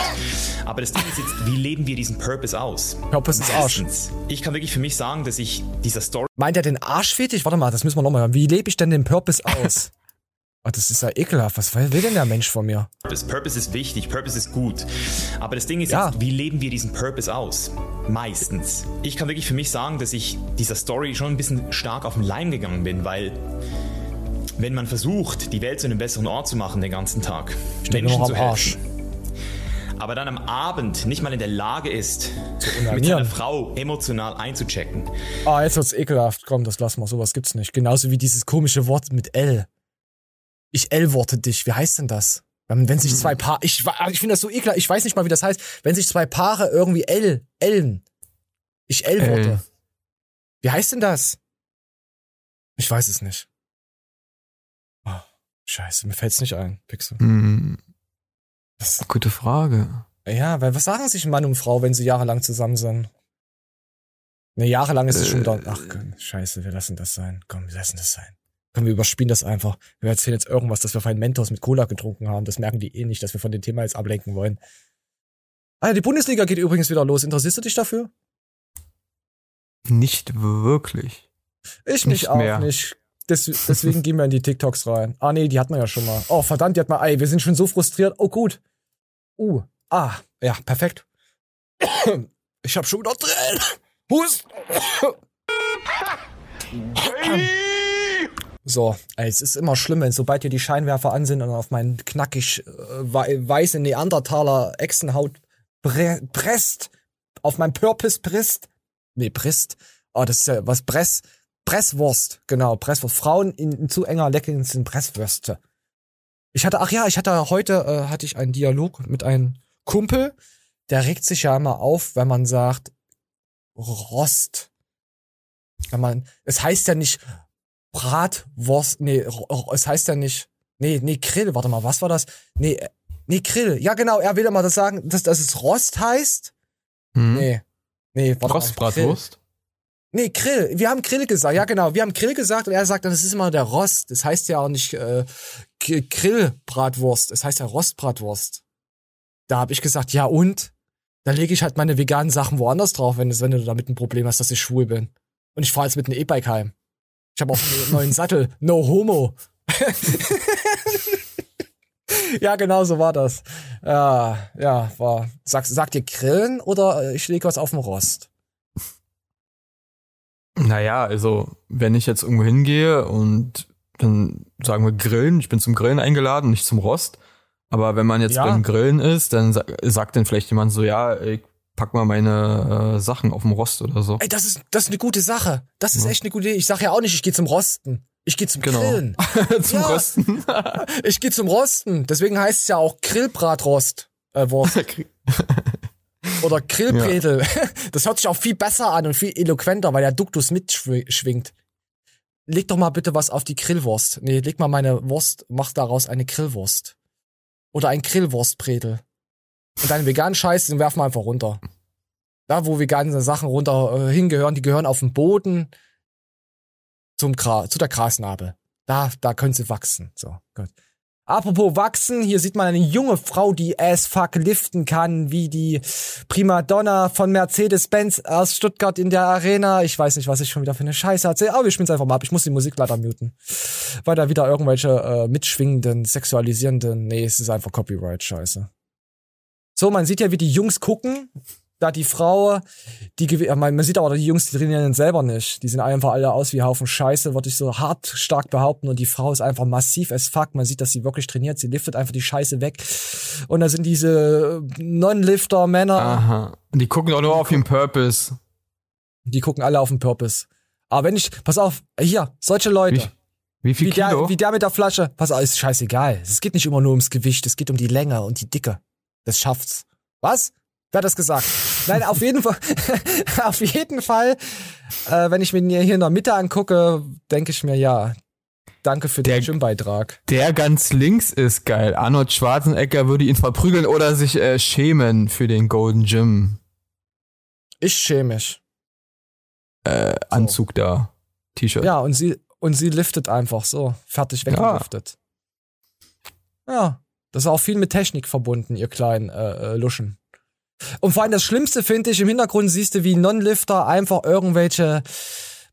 Aber das Ding ist jetzt, wie leben wir diesen Purpose aus? Purpose ist Arsch. Ich kann wirklich für mich sagen, dass ich dieser Story Meint er den Arschfetisch? Warte mal, das müssen wir nochmal hören. Wie lebe ich denn den Purpose aus? Oh, das ist ja ekelhaft. Was will denn der Mensch von mir? Purpose. Purpose ist wichtig, Purpose ist gut. Aber das Ding ist Ja. jetzt, wie leben wir diesen Purpose aus? Meistens. Ich kann wirklich für mich sagen, dass ich dieser Story schon ein bisschen stark auf den Leim gegangen bin, weil wenn man versucht, die Welt zu einem besseren Ort zu machen den ganzen Tag, Steht Menschen zu am Arsch. helfen, aber dann am Abend nicht mal in der Lage ist, mit onanieren. seiner Frau emotional einzuchecken, Ah, jetzt wird's ekelhaft. Komm, das lassen wir. Sowas gibt's nicht. Genauso wie dieses komische Wort mit L. Ich L-worte dich. Wie heißt denn das? Wenn, sich zwei Paare, ich, wa- ich finde das so ekelhaft. Ich weiß nicht mal, wie das heißt. Wenn sich zwei Paare irgendwie L, Ellen. Ich L-worte. L. Wie heißt denn das? Ich weiß es nicht. Oh, scheiße, mir fällt's nicht ein, Pixel. Hm. Gute Frage. Ja, weil was sagen sich Mann und Frau, wenn sie jahrelang zusammen sind? Ne, jahrelang ist es schon Äh, dann. Ach, komm, scheiße, wir lassen das sein. Komm, wir lassen das sein. Komm, wir überspielen das einfach. Wir erzählen jetzt irgendwas, dass wir vorhin Mentos mit Cola getrunken haben. Das merken die eh nicht, dass wir von dem Thema jetzt ablenken wollen. Ah ja, die Bundesliga geht übrigens wieder los. Interessierst du dich dafür? Nicht wirklich. Ich Nicht mich auch mehr. nicht. Des, deswegen gehen wir in die TikToks rein. Ah nee, die hat man ja schon mal. Oh, verdammt, die hat man. Ey, wir sind schon so frustriert. Oh gut. Uh. Ah, ja, perfekt. Ich hab schon wieder Tränen. Hust. So, ey, es ist immer schlimm, wenn sobald hier die Scheinwerfer an sind und auf meinen knackig äh, wei- weiße Neandertaler Echsenhaut bre presst, auf mein Purpose presst. Nee, presst. Oh, das ist ja was Press Presswurst, genau, Presswurst. Frauen in, in zu enger Leggings sind Presswürste. Ich hatte, ach ja, ich hatte heute äh, hatte ich einen Dialog mit einem Kumpel, der regt sich ja immer auf, wenn man sagt Rost. Wenn man, es heißt ja nicht Bratwurst, nee, es heißt ja nicht, nee, nee, Grill, warte mal, was war das? Nee, äh, nee, Grill, ja genau, er will immer das sagen, dass, dass es Rost heißt. Hm? Nee, nee, warte mal. Rostbratwurst? Nee, Grill. Wir haben Grill gesagt. Ja, genau. Wir haben Grill gesagt und er sagt, dann, das ist immer der Rost. Das heißt ja auch nicht äh, Grillbratwurst. Es heißt ja Rostbratwurst. Da habe ich gesagt, ja und? Da lege ich halt meine veganen Sachen woanders drauf, wenn, wenn du damit ein Problem hast, dass ich schwul bin. Und ich fahre jetzt mit einem E-Bike heim. Ich habe auch einen neuen Sattel. No homo. ja, genau so war das. Ja, ja, war. Sag, sagt ihr Grillen oder äh, ich lege was auf den Rost? Naja, also, wenn ich jetzt irgendwo hingehe und dann sagen wir Grillen, ich bin zum Grillen eingeladen, nicht zum Rost. Aber wenn man jetzt Ja. beim Grillen ist, dann sa sagt dann vielleicht jemand so, ja, ich pack mal meine äh, Sachen auf dem Rost oder so. Ey, das ist, das ist eine gute Sache. Das ist Ja. echt eine gute Idee. Ich sage ja auch nicht, ich gehe zum Rosten. Ich gehe zum Genau. Grillen. zum Ja. Rosten. Ich gehe zum Rosten. Deswegen heißt es ja auch Grillbratrost. Äh, Wurst. Oder Grillbredel. Das hört sich auch viel besser an und viel eloquenter, weil der Duktus mitschwingt. Leg doch mal bitte was auf die Grillwurst. Nee, leg mal meine Wurst, mach daraus eine Grillwurst. Oder ein Grillwurstbredel. Und deinen veganen Scheiß, den werfen wir einfach runter. Da, wo vegane Sachen runter äh, hingehören, die gehören auf den Boden zum Gra zu der Grasnarbe. Da, da können sie wachsen. So, gut. Apropos wachsen, hier sieht man eine junge Frau, die as fuck liften kann, wie die Primadonna von Mercedes-Benz aus Stuttgart in der Arena. Ich weiß nicht, was ich schon wieder für eine Scheiße erzähle, aber wir spielen einfach mal ab. Ich muss die Musik leider muten. Weil da wieder irgendwelche äh, mitschwingenden, sexualisierenden, nee, es ist einfach Copyright-Scheiße. So, man sieht ja, wie die Jungs gucken da die Frau, die man, sieht aber die Jungs, die trainieren selber nicht. Die sehen einfach alle aus wie Haufen Scheiße, würde ich so hart stark behaupten. Und die Frau ist einfach massiv as fuck. Man sieht, dass sie wirklich trainiert. Sie liftet einfach die Scheiße weg. Und da sind diese Non-Lifter Männer. Aha. Und die gucken auch nur auf den Purpose. Die gucken alle auf den Purpose. Aber wenn ich, pass auf, hier, solche Leute. Wie, wie viel wie Kilo? Der, wie der mit der Flasche. Pass auf, ist scheißegal. Es geht nicht immer nur ums Gewicht, es geht um die Länge und die Dicke. Das schafft's. Was? Wer hat das gesagt? Nein, auf jeden Fall, auf jeden Fall, äh, wenn ich mir hier in der Mitte angucke, denke ich mir, ja, danke für den Gymbeitrag. Der ganz links ist geil. Arnold Schwarzenegger würde ihn verprügeln oder sich äh, schämen für den Golden Gym Ich schäme mich. äh, Anzug da. T-Shirt. Ja, und sie, und sie liftet einfach so, fertig weggeliftet. Ja. Das ist auch viel mit Technik verbunden, ihr kleinen äh, äh, Luschen. Und vor allem das Schlimmste finde ich, im Hintergrund siehst du, wie Non-Lifter einfach irgendwelche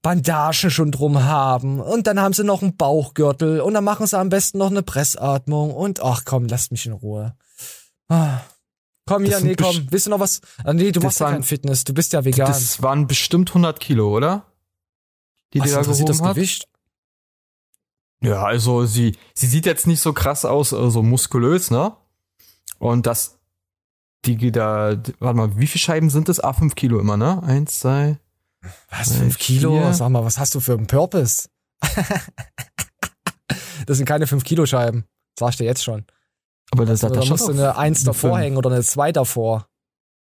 Bandagen schon drum haben. Und dann haben sie noch einen Bauchgürtel. Und dann machen sie am besten noch eine Pressatmung. Und ach komm, lasst mich in Ruhe. Ah. Komm hier, nee, komm. Willst du noch was? Ah, nee, du machst ja kein Fitness. Du bist ja vegan. Das waren bestimmt 100 Kilo, oder? Die Was die da gehoben das hat? Gewicht? Ja, also sie, sie sieht jetzt nicht so krass aus, äh, so muskulös, ne? Und das, die da, warte mal, wie viele Scheiben sind das? Ah, 5 Kilo immer, ne? Eins, zwei. Was, drei, fünf Kilo? vier. Sag mal, was hast du für einen Purpose? das sind keine fünf Kilo Scheiben. Sag ich dir jetzt schon. Aber das da, hat er da schon musst du eine Eins davor fünf. hängen oder eine Zwei davor.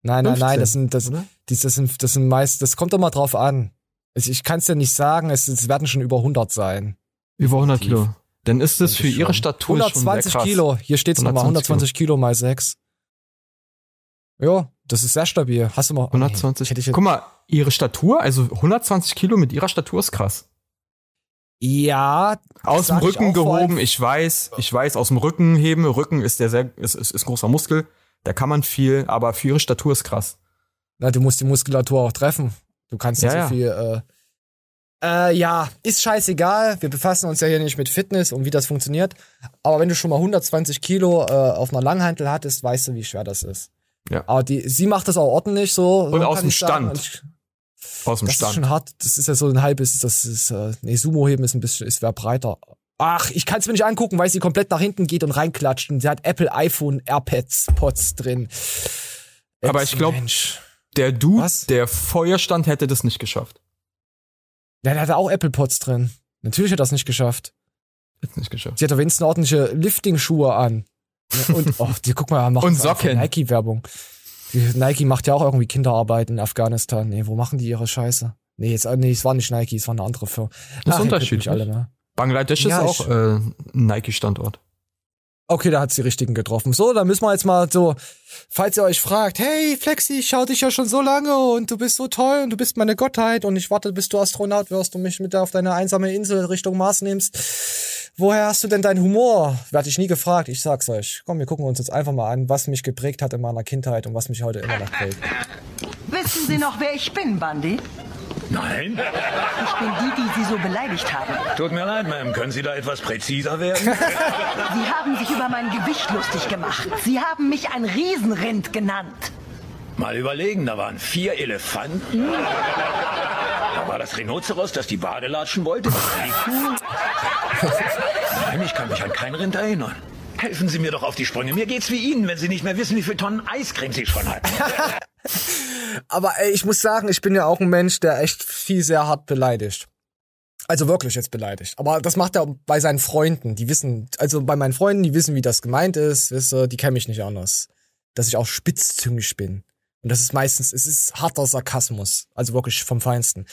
Nein, nein, nein, das sind, das, die, das sind, das sind meist, das kommt mal drauf an. Ich, ich kann es dir nicht sagen, es, es werden schon über 100 sein. Über 100 Kilo. Dann ist das für ich ihre. Statur schon sehr 120 krass. Kilo. Hier steht's nochmal, 120 Kilo mal 6. Ja, das ist sehr stabil. Hast du mal. 120. hätte ich jetzt- Guck mal, ihre Statur, also 120 Kilo mit ihrer Statur ist krass. Ja. Aus dem ich Rücken allem- gehoben, ich weiß, ich weiß, aus dem Rücken heben. Rücken ist der sehr, ist, ist, ist großer Muskel. Da kann man viel, aber für ihre Statur ist krass. Na, du musst die Muskulatur auch treffen. Du kannst nicht Ja, so ja. viel. Äh, äh, ja, ist scheißegal. Wir befassen uns ja hier nicht mit Fitness und wie das funktioniert. Aber wenn du schon mal 120 Kilo äh, auf einer Langhantel hattest, weißt du, wie schwer das ist. Ja. Aber die, sie macht das auch ordentlich so. Und so aus dem. Stand. Ich- Aus dem das Stand. ist schon hart. Das ist ja so ein halbes, das ist, äh, nee, Sumo-Heben ist ein bisschen, ist wer breiter. Ach, ich kann es mir nicht angucken, weil sie komplett nach hinten geht und reinklatscht. Und sie hat Apple iPhone AirPads Pods drin. Aber Jetzt, ich glaube, der Dude, der vorher stand, hätte das nicht geschafft. Ja, der hatte auch Apple Pods drin. Natürlich hat er das nicht geschafft. Hätte nicht geschafft. Sie hat doch wenigstens ordentliche Lifting-Schuhe an. Und, oh, die, guck mal, macht Und Socken. Nike-Werbung. Nike macht ja auch irgendwie Kinderarbeit in Afghanistan. Nee, wo machen die ihre Scheiße? Nee, jetzt, nee, es war nicht Nike, es war eine andere Firma. Das ist Ach, kennt unterschiedlich. Alle, ne? Bangladesch Ja, ist auch äh, ein Nike-Standort. Okay, da hat's die richtigen getroffen. So, dann müssen wir jetzt mal so, falls ihr euch fragt, hey Flexi, ich schau dich ja schon so lange und du bist so toll und du bist meine Gottheit und ich warte, bis du Astronaut wirst und mich mit auf deine einsame Insel Richtung Mars nimmst. Woher hast du denn deinen Humor? Werde ich nie gefragt. Ich sag's euch. Komm, wir gucken uns jetzt einfach mal an, was mich geprägt hat in meiner Kindheit und was mich heute immer noch prägt. Wissen Sie noch, wer ich bin, Bandy? Nein? Ich bin die, die Sie so beleidigt haben. Tut mir leid, Ma'am. Können Sie da etwas präziser werden? Sie haben sich über mein Gewicht lustig gemacht. Sie haben mich ein Riesenrind genannt. Mal überlegen, da waren vier Elefanten. Da war das Rhinoceros, das die Bade latschen wollte. Die Kuh. Nein, ich kann mich an kein Rind erinnern. Helfen Sie mir doch auf die Sprünge. Mir geht's wie Ihnen, wenn Sie nicht mehr wissen, wie viele Tonnen Eiscreme Sie schon hatten. Aber ey, ich muss sagen, ich bin ja auch ein Mensch, der echt viel sehr hart beleidigt. Also wirklich jetzt beleidigt. Aber das macht er bei seinen Freunden. Die wissen, also bei meinen Freunden, die wissen, wie das gemeint ist. Wisst ihr, die kennen mich nicht anders. Dass ich auch spitzzüngig bin. Und das ist meistens, es ist harter Sarkasmus. Also wirklich vom Feinsten.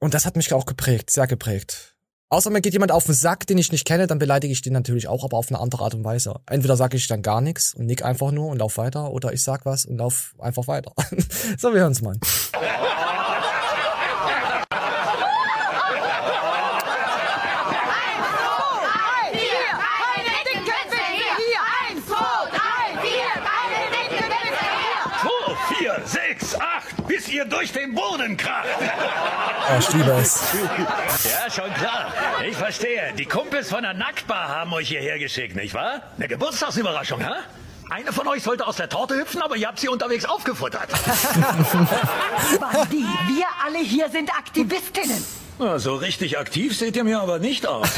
Und das hat mich auch geprägt, sehr geprägt. Außer mir geht jemand auf den Sack, den ich nicht kenne, dann beleidige ich den natürlich auch, aber auf eine andere Art und Weise. Entweder sage ich dann gar nichts und nick einfach nur und lauf weiter, oder ich sag was und lauf einfach weiter. so, wir hören's mal. Zwei, vier, sechs, acht, bis ihr durch den Boden kracht. Oh, ich liebe es. Ja, schon klar. Ich verstehe. Die Kumpels von der Nacktbar haben euch hierher geschickt, nicht wahr? Eine Geburtstagsüberraschung, hä? Eine von euch sollte aus der Torte hüpfen, aber ihr habt sie unterwegs aufgefuttert. Bandi, wir alle hier sind Aktivistinnen. Na, so richtig aktiv seht ihr mir aber nicht aus.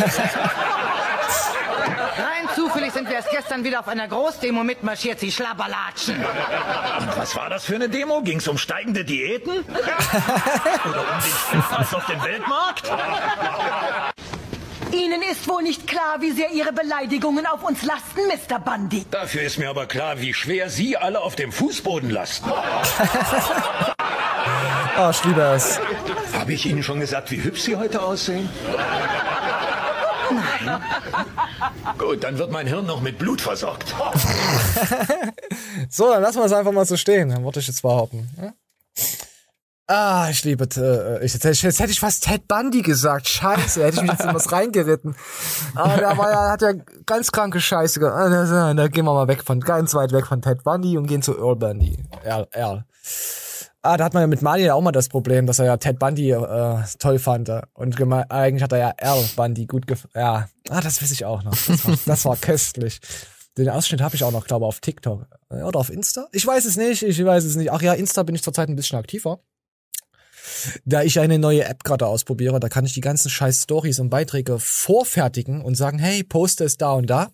Rein zufällig sind wir erst gestern wieder auf einer Großdemo mitmarschiert, Sie Schlabberlatschen. Und was war das für eine Demo? Ging's um steigende Diäten? Oder um den Spritpreis auf dem Weltmarkt? Ihnen ist wohl nicht klar, wie sehr Ihre Beleidigungen auf uns lasten, Mr. Bundy. Dafür ist mir aber klar, wie schwer Sie alle auf dem Fußboden lasten. Ich liebe es. Habe ich Ihnen schon gesagt, wie hübsch Sie heute aussehen? Gut, dann wird mein Hirn noch mit Blut versorgt. So, dann lassen wir es einfach mal so stehen. Dann wollte ich jetzt behaupten. Ja? Ah, ich liebe, äh, jetzt, hätte ich- jetzt hätte ich fast Ted Bundy gesagt. Scheiße, hätte ich mich jetzt in was reingeritten. Aber der war ja, hat ja ganz kranke Scheiße gemacht. Ah, da gehen wir mal weg von, ganz weit weg von Ted Bundy und gehen zu Earl Bundy. Earl, Earl. Ah, da hat man ja mit Mali ja auch mal das Problem, dass er ja Ted Bundy äh, toll fand. Und eigentlich hat er ja Earl Bundy gut gefallen. Ja, ah, das weiß ich auch noch. Das war, das war köstlich. Den Ausschnitt habe ich auch noch, glaube ich, auf TikTok. Äh, Oder auf Insta? Ich weiß es nicht, ich weiß es nicht. Ach ja, Insta bin ich zurzeit ein bisschen aktiver. Da ich eine neue App gerade ausprobiere, da kann ich die ganzen scheiß Stories und Beiträge vorfertigen und sagen, hey, poste es da und da.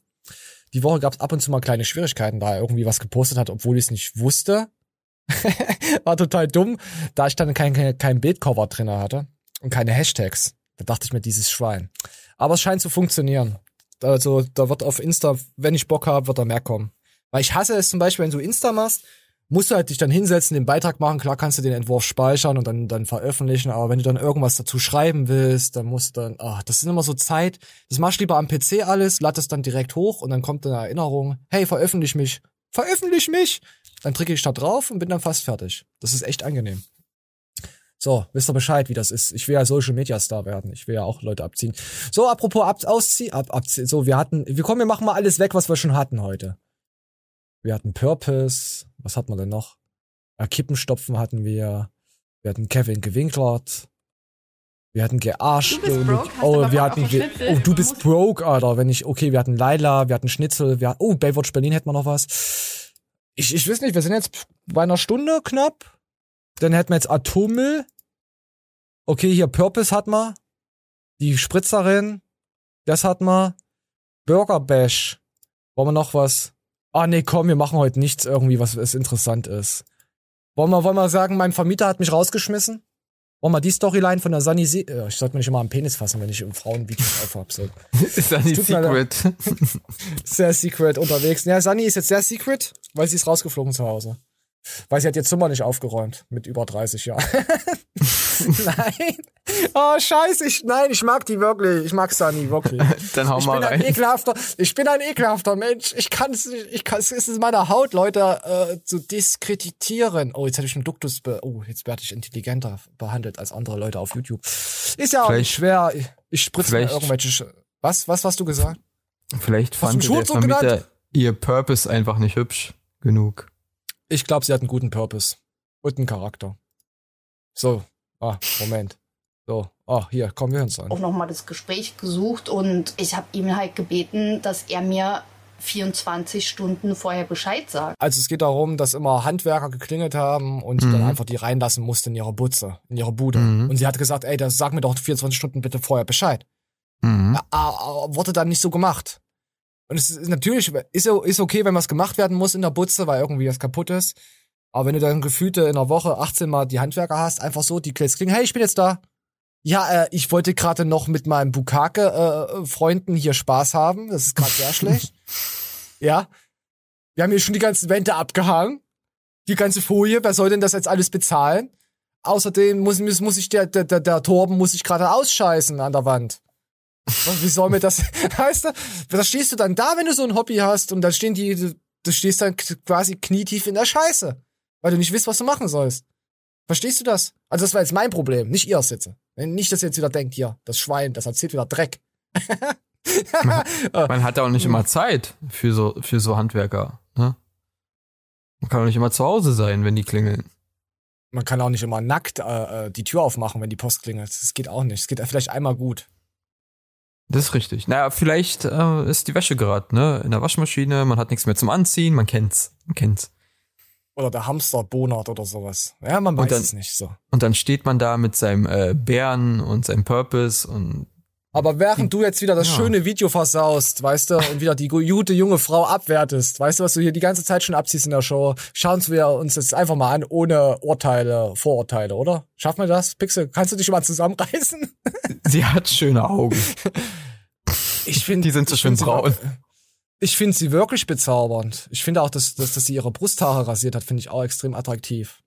Die Woche gab es ab und zu mal kleine Schwierigkeiten, da er irgendwie was gepostet hat, obwohl ich es nicht wusste. War total dumm, da ich dann kein, kein, Bildcover drinne hatte und keine Hashtags. Da dachte ich mir, dieses Schwein. Aber es scheint zu funktionieren. Also da wird auf Insta, wenn ich Bock habe, wird da mehr kommen. Weil ich hasse es zum Beispiel, wenn du Insta machst, musst du halt dich dann hinsetzen, den Beitrag machen. Klar kannst du den Entwurf speichern und dann, dann veröffentlichen, aber wenn du dann irgendwas dazu schreiben willst, dann musst du dann, ah, das ist immer so Zeit. Das machst du lieber am PC alles, lad es dann direkt hoch und dann kommt eine Erinnerung, hey, veröffentlich mich. Veröffentlich mich! Dann drücke ich da drauf und bin dann fast fertig. Das ist echt angenehm. So, wisst ihr Bescheid, wie das ist. Ich will ja Social Media Star werden. Ich will ja auch Leute abziehen. So, apropos ab, ausziehen, ab, abziehen. So, wir hatten, wir kommen, wir machen mal alles weg, was wir schon hatten heute. Wir hatten Purpose. Was hatten wir denn noch? Ja, Kippenstopfen hatten wir. Wir hatten Kevin gewinklert. Wir hatten gearscht. Bist broke, oh, wir hatten oh, du bist broke, Alter. Wenn ich, okay, wir hatten Laila, wir hatten Schnitzel, wir oh, Baywatch Berlin hätten wir noch was. Ich, ich weiß nicht, wir sind jetzt bei einer Stunde knapp. Dann hätten wir jetzt Atommüll. Okay, hier Purpose hat man. Die Spritzerin. Das hat man. Burger Bash. Wollen wir noch was? Ah, nee, komm, wir machen heute nichts irgendwie, was, was interessant ist. Wollen wir, wollen wir sagen, mein Vermieter hat mich rausgeschmissen? Wollen wir die Storyline von der Sunny Se äh, Ich sollte mich immer am Penis fassen, wenn ich im Frauenvideos aufhab. So. Sunny. Secret. Sehr secret unterwegs. Ja, Sunny ist jetzt sehr secret, weil sie ist rausgeflogen zu Hause. Weil sie hat ihr Zimmer nicht aufgeräumt mit über 30 Jahren. nein. Oh, scheiße. Ich, nein, ich mag die wirklich. Ich mag Sunny wirklich. Dann hau ich mal bin ein rein. ekelhafter, ich bin ein ekelhafter Mensch. Ich kann es nicht, ich kann es ist in meiner Haut, Leute äh, zu diskreditieren. Oh, jetzt hätte ich einen Duktus, be oh, jetzt werde ich intelligenter behandelt als andere Leute auf YouTube. Ist ja auch nicht schwer. Ich, ich spritze mir irgendwelche, Sch- was, was, was du gesagt? Vielleicht Hast fand der Vermieter ihr Purpose einfach nicht hübsch genug. Ich glaube, sie hat einen guten Purpose. Und einen Charakter. So, ah, Moment. So, ah, hier, komm, wir hören uns an. auch nochmal das Gespräch gesucht und ich habe ihm halt gebeten, dass er mir 24 Stunden vorher Bescheid sagt. Also es geht darum, dass immer Handwerker geklingelt haben und Mhm. dann einfach die reinlassen musste in ihre Butze, in ihre Bude. Mhm. Und sie hat gesagt, ey, das sag mir doch 24 Stunden bitte vorher Bescheid. Mhm. Wurde dann nicht so gemacht. Und es ist natürlich, ist, ist okay, wenn was gemacht werden muss in der Butze, weil irgendwie was kaputt ist. Aber wenn du dann gefühlte in einer Woche 18 Mal die Handwerker hast, einfach so, die jetzt klingen, hey, ich bin jetzt da. Ja, äh, ich wollte gerade noch mit meinem Bukake-Freunden hier Spaß haben. Das ist gerade sehr schlecht. Ja. Wir haben hier schon die ganzen Wände abgehangen. Die ganze Folie, wer soll denn das jetzt alles bezahlen? Außerdem muss, muss, muss ich der, der, der, der Torben muss ich gerade ausscheißen an der Wand. Wie soll mir das, weißt du, da stehst du dann da, wenn du so ein Hobby hast und dann stehen die, du, du stehst dann quasi knietief in der Scheiße, weil du nicht weißt, was du machen sollst. Verstehst du das? Also das war jetzt mein Problem, nicht ihr Sitze. Nicht, dass ihr jetzt wieder denkt, hier, das Schwein, das erzählt wieder Dreck. Man hat ja auch nicht immer Zeit für so, für so Handwerker. Ne? Man kann auch nicht immer zu Hause sein, wenn die klingeln. Man kann auch nicht immer nackt äh, äh, die Tür aufmachen, wenn die Post klingelt. Das geht auch nicht. Es geht vielleicht einmal gut. Das ist richtig. Naja, vielleicht äh, ist die Wäsche gerade, ne? In der Waschmaschine, man hat nichts mehr zum Anziehen, man kennt's. Man kennt's. Oder der Hamster bonert oder sowas. Ja, man weiß dann- es nicht so. Und dann steht man da mit seinem äh, Bären und seinem Purpose und Aber während du jetzt wieder das Ja. schöne Video versaust, weißt du, und wieder die gute junge Frau abwertest, weißt du, was du hier die ganze Zeit schon abziehst in der Show, schauen wir uns jetzt einfach mal an, ohne Urteile, Vorurteile, oder? Schaffen wir das? Pixel, kannst du dich mal zusammenreißen? sie hat schöne Augen. Ich finde, die sind so schön braun. Ich finde sie wirklich bezaubernd. Ich finde auch, dass, dass, dass sie ihre Brusthaare rasiert hat, finde ich auch extrem attraktiv.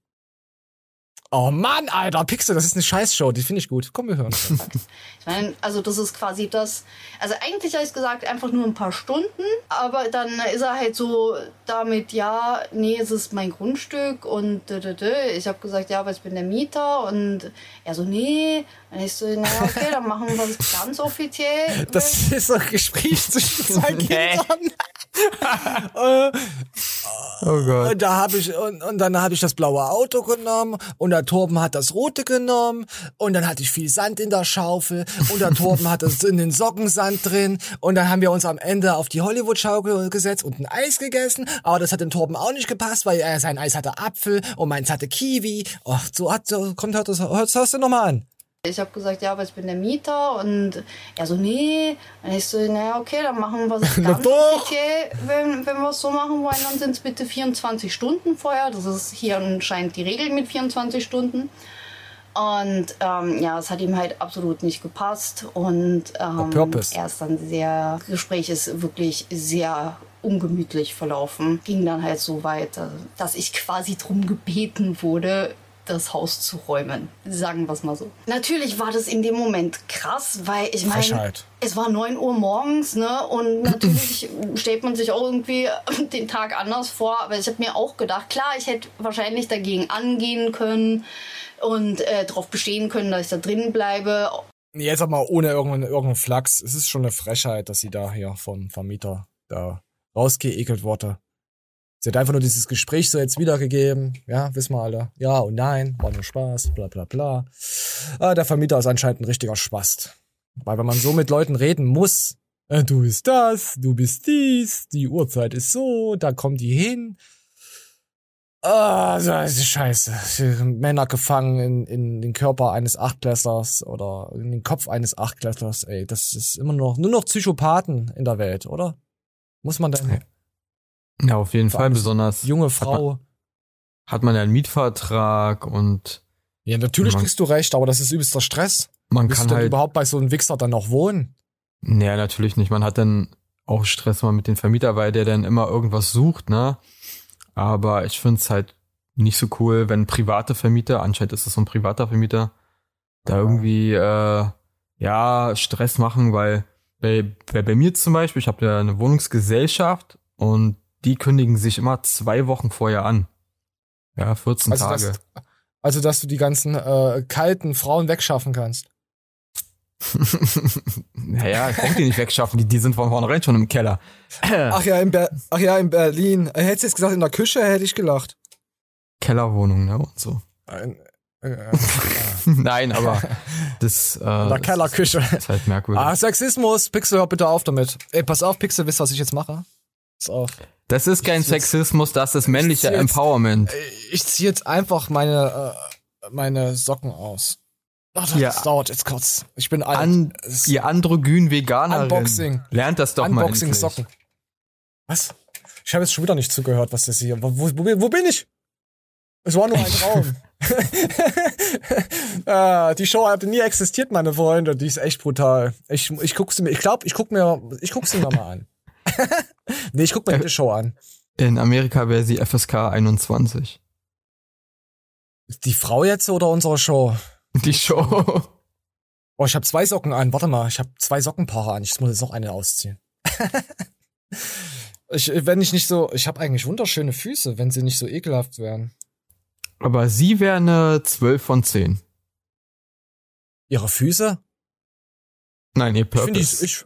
Oh Mann, Alter, Pixel, das ist eine Scheißshow, die finde ich gut. Komm, wir hören. Ich meine, also das ist quasi das. Also eigentlich habe ich gesagt, einfach nur ein paar Stunden, aber dann ist er halt so damit, ja, nee, es ist mein Grundstück und ich habe gesagt, ja, aber ich bin der Mieter und er so, nee. Und ich so, na okay, dann machen wir das ganz offiziell. Das ist ein Gespräch zwischen zwei Kindern. Äh, Oh Gott. Und da habe ich und, und dann habe ich das blaue Auto genommen und der Torben hat das rote genommen und dann hatte ich viel Sand in der Schaufel und der Torben hat das in den Socken Sand drin und dann haben wir uns am Ende auf die Hollywood Schaukel gesetzt und ein Eis gegessen, aber das hat dem Torben auch nicht gepasst, weil er sein Eis hatte Apfel und meins hatte Kiwi. Ach, so hat so kommt hört das hörst, du noch mal an. Ich habe gesagt, ja, aber ich bin der Mieter und er so, nee. Und ich so, naja, okay, dann machen wir es ganz doch. offiziell. Wenn, wenn wir es so machen wollen, dann sind es bitte 24 Stunden vorher. Das ist hier anscheinend die Regel mit 24 Stunden. Und ähm, ja, es hat ihm halt absolut nicht gepasst. Und ähm, er ist dann sehr, das Gespräch ist wirklich sehr ungemütlich verlaufen. Ging dann halt so weit, dass ich quasi drum gebeten wurde, das Haus zu räumen. Sagen wir es mal so. Natürlich war das in dem Moment krass, weil ich meine, es war 9 Uhr morgens, ne? Und natürlich stellt man sich auch irgendwie den Tag anders vor. Aber ich habe mir auch gedacht, klar, ich hätte wahrscheinlich dagegen angehen können und äh, darauf bestehen können, dass ich da drin bleibe. Jetzt aber ohne irgendeinen, irgendeinen Flachs. Es ist schon eine Frechheit, dass sie da hier vom Vermieter da rausgeekelt wurde. Sie hat einfach nur dieses Gespräch so jetzt wiedergegeben. Ja, wissen wir alle. Ja und nein, war nur Spaß, bla bla bla. Ah, der Vermieter ist anscheinend ein richtiger Spast. Weil wenn man so mit Leuten reden muss, äh, du bist das, du bist dies, die Uhrzeit ist so, da kommen die hin. Ah, das ist scheiße. Männer gefangen in, in den Körper eines Achtklässlers oder in den Kopf eines Achtklässlers. Ey, das ist immer noch, nur noch Psychopathen in der Welt, oder? Muss man dann. Ja, auf jeden Fall besonders. junge Hat Frau. man, hat man ja einen Mietvertrag und Ja, natürlich man, kriegst du recht, aber das ist übelster Stress. man Willst kann du denn halt. überhaupt bei so einem Wichser dann noch wohnen? Nee, natürlich nicht. Man hat dann auch Stress mal mit dem Vermieter, weil der dann immer irgendwas sucht, ne? Aber ich find's halt nicht so cool, wenn private Vermieter, anscheinend ist es so ein privater Vermieter, da irgendwie äh, ja Stress machen, weil bei, bei, bei mir zum Beispiel, ich habe ja eine Wohnungsgesellschaft und die kündigen sich immer zwei Wochen vorher an. Ja, 14 Also, Tage. dass, also, dass du die ganzen äh, kalten Frauen wegschaffen kannst. naja, ich brauch die nicht wegschaffen, die, die sind von vornherein schon im Keller. Ach ja, in, Ber Ach ja, in Berlin. Äh, Hättest du jetzt gesagt, in der Küche hätte ich gelacht. Kellerwohnung, ne? Und so. Ein, äh, Nein, aber das, äh, in der Kellerküche. ist halt merkwürdig. Ah, Sexismus. Pixel, hör bitte auf damit. Ey, pass auf, Pixel, wisst ihr, was ich jetzt mache? Pass auf. Das ist kein Ich Sexismus, das ist männlicher zieh jetzt- Empowerment. Ich ziehe jetzt einfach meine, äh, meine Socken aus. Ach, das, Ja. dauert jetzt kurz. Ich bin alt. An, ihr androgyn Veganerin. Unboxing. Lernt das doch mal Unboxing. Socken. Was? Ich habe jetzt schon wieder nicht zugehört, was das hier. Wo, wo, wo, bin ich? Es war nur ein Traum. ah, die Show hatte nie existiert, meine Freunde. Die ist echt brutal. Ich, ich guck sie mir, ich glaube, ich guck mir, ich guck sie mir mal an. Nee, ich guck mir die Show an. In Amerika wäre sie FSK 21. Die Frau jetzt oder unsere Show? Die Show. Oh, ich habe zwei Socken an. Warte mal, ich habe zwei Sockenpaare an. Ich muss jetzt noch eine ausziehen. ich, wenn ich nicht so, ich habe eigentlich wunderschöne Füße, wenn sie nicht so ekelhaft wären. Aber sie wäre eine 12 von 10. Ihre Füße? Nein, ihr Purpose. ich, ich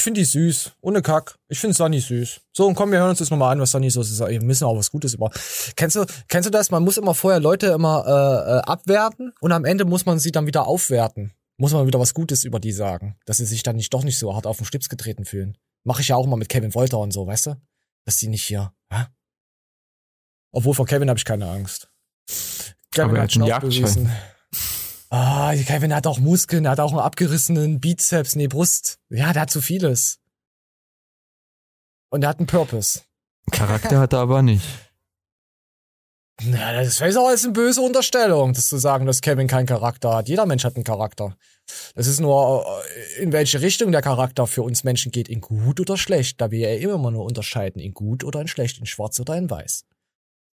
find die süß. Ohne Kack. Ich finde Sunny süß. So, und komm, wir hören uns jetzt nochmal an, was Sunny so sagt. Wir müssen auch was Gutes über. Kennst du, kennst du das? Man muss immer vorher Leute immer äh, äh, abwerten und am Ende muss man sie dann wieder aufwerten. Muss man wieder was Gutes über die sagen. Dass sie sich dann nicht doch nicht so hart auf den Schlips getreten fühlen. Mache ich ja auch mal mit Kevin Wolter und so, weißt du? Dass die nicht hier. Hä? Obwohl vor Kevin habe ich keine Angst. Kevin Aber er hat schon Jagdschein. Ah, Kevin hat auch Muskeln, er hat auch einen abgerissenen Bizeps, nee, Brust. Ja, der hat zu vieles. Und er hat einen Purpose. Charakter hat er aber nicht. Na, das ist auch als eine böse Unterstellung, das zu sagen, dass Kevin keinen Charakter hat. Jeder Mensch hat einen Charakter. Das ist nur, äh, in welche Richtung der Charakter für uns Menschen geht, in gut oder schlecht, da wir ja immer nur unterscheiden, in gut oder in schlecht, in schwarz oder in weiß.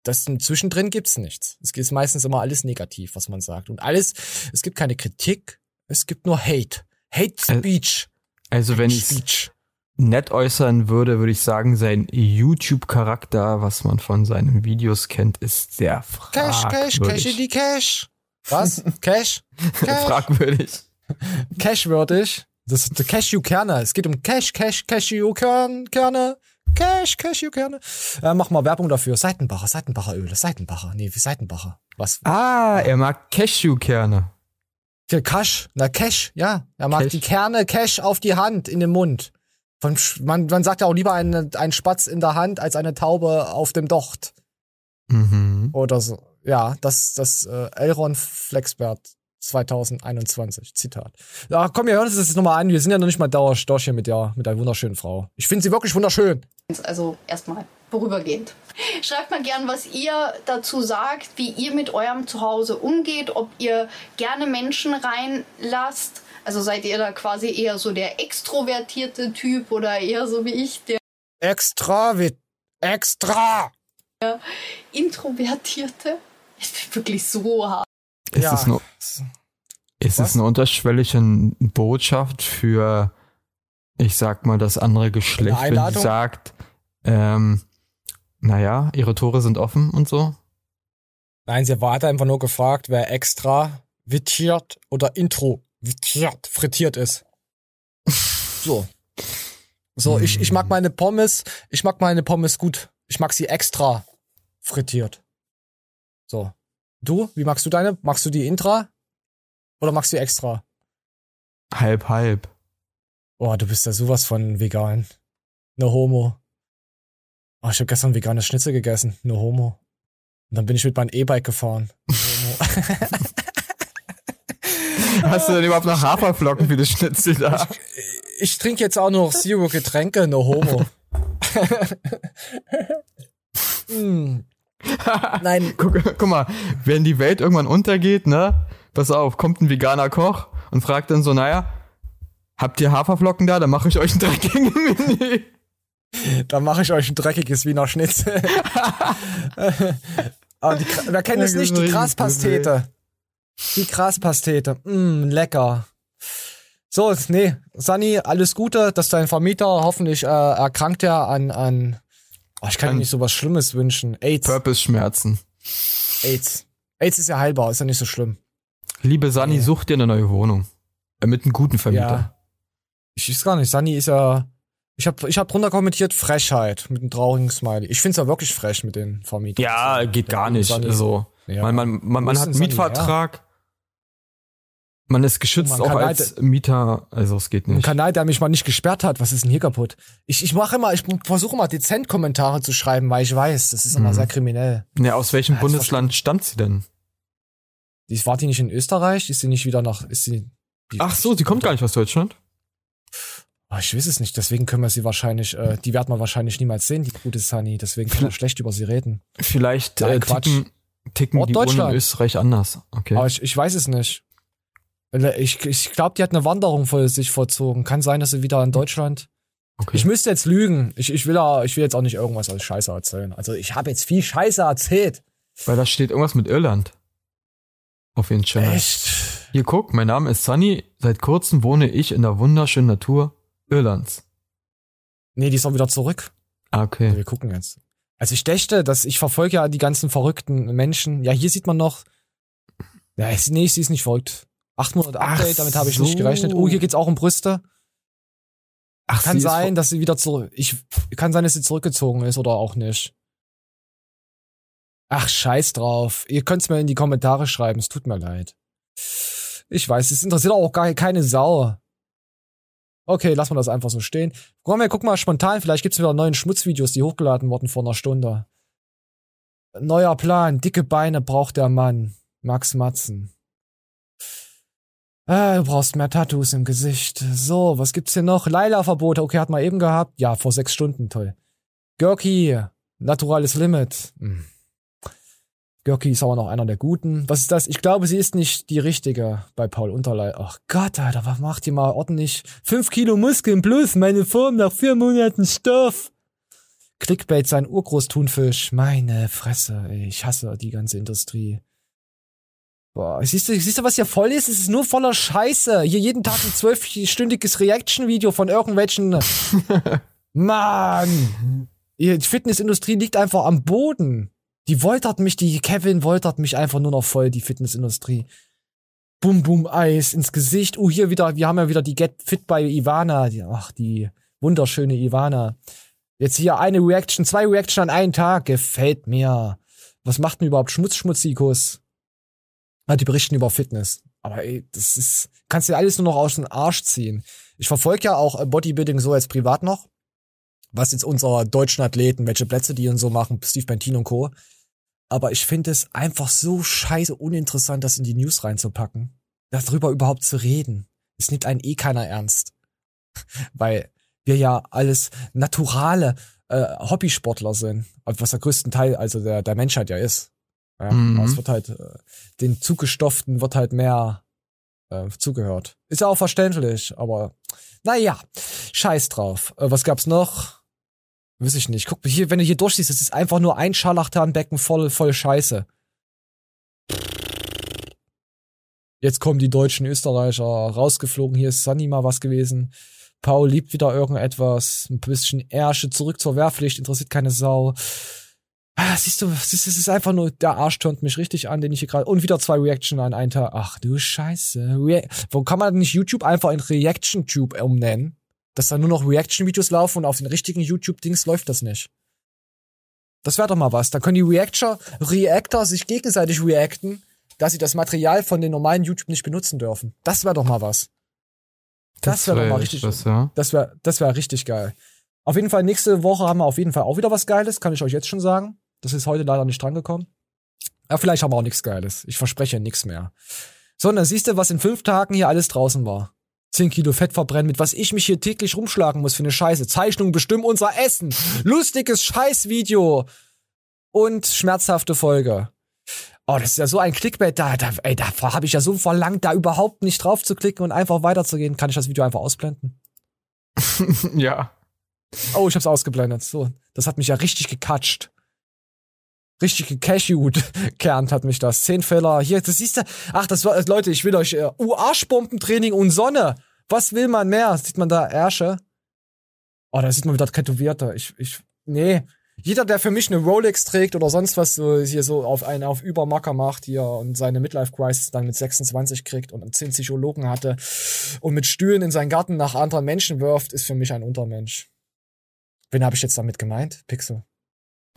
Das zwischendrin gibt's nichts. Es ist meistens immer alles negativ, was man sagt. Und alles, es gibt keine Kritik, es gibt nur Hate. Hate Speech. Also wenn ich nett äußern würde, würde ich sagen, sein YouTube-Charakter, was man von seinen Videos kennt, ist sehr Cash, Cash, Cash in fragwürdig. die Cash. Was? Cash? Cash? Fragwürdig. Cashwürdig. Das ist Cashew-Kerne. Es geht um Cash, Cash, Cashew-Kerne. Cash, Cashew-Kerne. Äh, mach mal Werbung dafür. Seitenbacher, Seitenbacher Öle. Seitenbacher. Nee, wie Seitenbacher. Was? Ah, er mag Cashewkerne. Cash. Na, Cash, ja. Er mag Cash. die Kerne Cash auf die Hand, in den Mund. Von, man, man sagt ja auch lieber ein, ein Spatz in der Hand als eine Taube auf dem Docht. Mhm. Oder so. Ja, das, das äh, Elron Flexbert 2021. Zitat. Ja, komm, wir hören uns das jetzt nochmal an. Wir sind ja noch nicht mal dauer durch hier mit der, mit der wunderschönen Frau. Ich finde sie wirklich wunderschön. Also erstmal vorübergehend. Schreibt mal gern, was ihr dazu sagt, wie ihr mit eurem Zuhause umgeht, ob ihr gerne Menschen reinlasst. Also seid ihr da quasi eher so der extrovertierte Typ oder eher so wie ich, der Extra, wie, extra. introvertierte? Ich bin wirklich so hart. Ist es nur, ist es eine unterschwellige Botschaft für, ich sag mal, das andere Geschlecht, wenn sie sagt, ähm, naja, ihre Tore sind offen und so? Nein, sie hat einfach nur gefragt, wer extra vitiert oder intro vitiert, frittiert ist. So. So, ich, ich mag meine Pommes, ich mag meine Pommes gut. Ich mag sie extra frittiert. So. Du, wie magst du deine? Magst du die intra? Oder magst du die extra? Halb, halb. Oh, du bist ja sowas von vegan. Ne Homo. Oh, ich habe gestern veganes Schnitzel gegessen. Ne Homo. Und dann bin ich mit meinem E-Bike gefahren. Ne Homo. Hast du denn überhaupt noch Haferflocken für das Schnitzel da? ich trinke jetzt auch nur noch Zero Getränke, no homo. Hm. Nein. Guck, guck mal, wenn die Welt irgendwann untergeht, ne? Pass auf, kommt ein veganer Koch und fragt dann so, naja, habt ihr Haferflocken da? Dann mache ich euch ein dreckiges Menü. Dann mache ich euch ein dreckiges Wiener Schnitzel. Aber die, wer kennt es Ja, nicht? Die richtig Graspastete. Die Graspastete. Mm, lecker. So, nee, Sunny, alles Gute, dass dein Vermieter hoffentlich äh, erkrankt er an, an oh, ich kann An- nicht so was Schlimmes wünschen. AIDS. Purpose-Schmerzen. AIDS. AIDS ist ja heilbar, ist ja nicht so schlimm. Liebe Sani, such dir eine neue Wohnung. Äh, Mit einem guten Vermieter. Ja. Ich weiß gar nicht, Sunny ist ja. Ich hab, ich hab drunter kommentiert Frechheit mit einem traurigen Smiley. Ich find's ja wirklich frech mit den Vermietern. Ja, geht gar nicht. Also, Ja. man, man, man, man hat einen Mietvertrag. Man ist geschützt Man auch als Mieter. Also, es geht Ein nicht. Kanal, der mich mal nicht gesperrt hat. Was ist denn hier kaputt? Ich, ich mache immer, ich versuche immer dezent Kommentare zu schreiben, weil ich weiß, das ist immer Mhm. sehr kriminell. Ja, aus welchem Ja, Bundesland stammt sie denn? Die, war die nicht in Österreich? Ist sie nicht wieder nach, ist sie, die, Ach so, sie kommt gar nicht aus Deutschland? Ah, ich weiß es nicht, deswegen können wir sie wahrscheinlich, äh, die werden wir wahrscheinlich niemals sehen, die gute Sunny, deswegen können wir schlecht über sie reden. Vielleicht Nein, äh, Quatsch. ticken, ticken Ort die Uhren in Österreich anders. Okay. Aber ich, ich weiß es nicht. Ich, ich glaube, die hat eine Wanderung vor sich vollzogen. Kann sein, dass sie wieder in Deutschland. Okay. Ich müsste jetzt lügen. Ich, ich, will, ja- ich will jetzt auch nicht irgendwas als Scheiße erzählen. Also ich habe jetzt viel Scheiße erzählt. Weil da steht irgendwas mit Irland. auf ihren Channel. Echt? Hier guck, mein Name ist Sunny. Seit kurzem wohne ich in der wunderschönen Natur Irlands. Nee, die ist auch wieder zurück. Ah, okay. Wir gucken jetzt. Also ich dächte, dass ich verfolge ja die ganzen verrückten Menschen. Ja, hier sieht man noch. Ja, nee, sie ist nicht verrückt. Acht Monate Update, damit habe ich nicht so. gerechnet. Oh, hier geht's auch um Brüste. Ach, kann sein, dass sie wieder zurück. Ich kann sein, dass sie zurückgezogen ist oder auch nicht. Ach, scheiß drauf. Ihr könnt's mir in die Kommentare schreiben. Es tut mir leid. Ich weiß, es interessiert auch gar keine Sau. Okay, lassen wir das einfach so stehen. Komm mal, guck mal spontan. Vielleicht gibt's wieder neuen Schmutzvideos, die hochgeladen wurden vor einer Stunde. Neuer Plan. Dicke Beine braucht der Mann. Max Matzen. Ah, du brauchst mehr Tattoos im Gesicht. So, was gibt's hier noch? Laila-Verbote. Okay, hat man eben gehabt. Ja, vor sechs Stunden. Toll. Görki. Naturales Limit. Hm. Görki ist aber noch einer der Guten. Was ist das? Ich glaube, sie ist nicht die richtige bei Paul Unterlei. Ach Gott, Alter, was macht ihr mal ordentlich? Fünf Kilo Muskeln plus meine Form nach vier Monaten Stoff. Clickbait sein Urgroßtunfisch. Meine Fresse, ey, ich hasse die ganze Industrie. Boah, siehst du, siehst du, was hier voll ist? Es ist nur voller Scheiße. Hier jeden Tag ein zwölfstündiges Reaction-Video von irgendwelchen. Mann! Die Fitnessindustrie liegt einfach am Boden. Die woltert mich, die Kevin woltert mich einfach nur noch voll, die Fitnessindustrie. Bum, bum, Eis ins Gesicht. Oh, hier wieder, wir haben ja wieder die Get Fit bei Ivana. Ach, die wunderschöne Ivana. Jetzt hier eine Reaction, zwei Reaction an einen Tag. Gefällt mir. Was macht denn überhaupt Schmutz-Schmutzikus? Ah, die berichten über Fitness. Aber ey, das ist, kannst dir alles nur noch aus dem Arsch ziehen. Ich verfolge ja auch äh, Bodybuilding so als privat noch. Was jetzt unsere deutschen Athleten, welche Plätze die und so machen, Steve Bentin und Co. Aber ich finde es einfach so scheiße uninteressant, das in die News reinzupacken. Darüber überhaupt zu reden. Es nimmt einen eh keiner ernst. Weil wir ja alles naturale äh, Hobbysportler sind. Was der größten Teil also der, der Menschheit ja ist. Ja, Mhm. aber Es wird halt, äh, den Zugestofften wird halt mehr äh, zugehört. Ist ja auch verständlich, aber naja, scheiß drauf. Äh, was gab's noch? Weiß ich nicht. Guck, hier, wenn du hier durchsiehst, es ist einfach nur ein Scharlachtanbecken voll, voll Scheiße. Jetzt kommen die deutschen Österreicher rausgeflogen. Hier ist Sunny mal was gewesen. Paul liebt wieder irgendetwas. Ein bisschen Ärsche zurück zur Wehrpflicht. Interessiert keine Sau. Ah, siehst du, es ist, einfach nur, der Arsch turnt mich richtig an, den ich hier gerade. Und wieder zwei Reaction an einen Tag. Ach du Scheiße. Rea Wo kann man nicht YouTube einfach in Reaction-Tube umnennen? Dass da nur noch Reaction-Videos laufen und auf den richtigen YouTube-Dings läuft das nicht. Das wäre doch mal was. Da können die Reactor, Reactor sich gegenseitig reacten, dass sie das Material von den normalen YouTube nicht benutzen dürfen. Das wäre doch mal was. Das, Das wäre doch wär mal echt richtig. was, ja. Das wäre das wär richtig geil. Auf jeden Fall, nächste Woche haben wir auf jeden Fall auch wieder was Geiles, kann ich euch jetzt schon sagen. Das ist heute leider nicht drangekommen. Aber vielleicht haben wir auch nichts Geiles. Ich verspreche nichts mehr. Sondern siehst du, was in fünf Tagen hier alles draußen war? 10 Kilo Fett verbrennen, mit was ich mich hier täglich rumschlagen muss für eine Scheiße. Zeichnung bestimmen unser Essen. Lustiges Scheißvideo. Und schmerzhafte Folge. Oh, das ist ja so ein Clickbait. Da, da, ey, da habe ich ja so verlangt, da überhaupt nicht drauf zu klicken und einfach weiterzugehen. Kann ich das Video einfach ausblenden? ja. Oh, ich hab's ausgeblendet. So, das hat mich ja richtig gekatscht. Richtig gecashewt. Kernt hat mich das. Zehn Fehler. Hier, das siehst du. Ach, das war, Leute, ich will euch, äh, uh, Arschbombentraining und Sonne. Was will man mehr? Sieht man da Ärsche? Oh, da sieht man wieder Tätowierte. Ich, ich, nee. Jeder, der für mich eine Rolex trägt oder sonst was so hier so auf einen auf Übermacker macht hier und seine Midlife Crisis dann mit 26 kriegt und 10 Psychologen hatte und mit Stühlen in seinen Garten nach anderen Menschen wirft, ist für mich ein Untermensch. Wen habe ich jetzt damit gemeint? Pixel.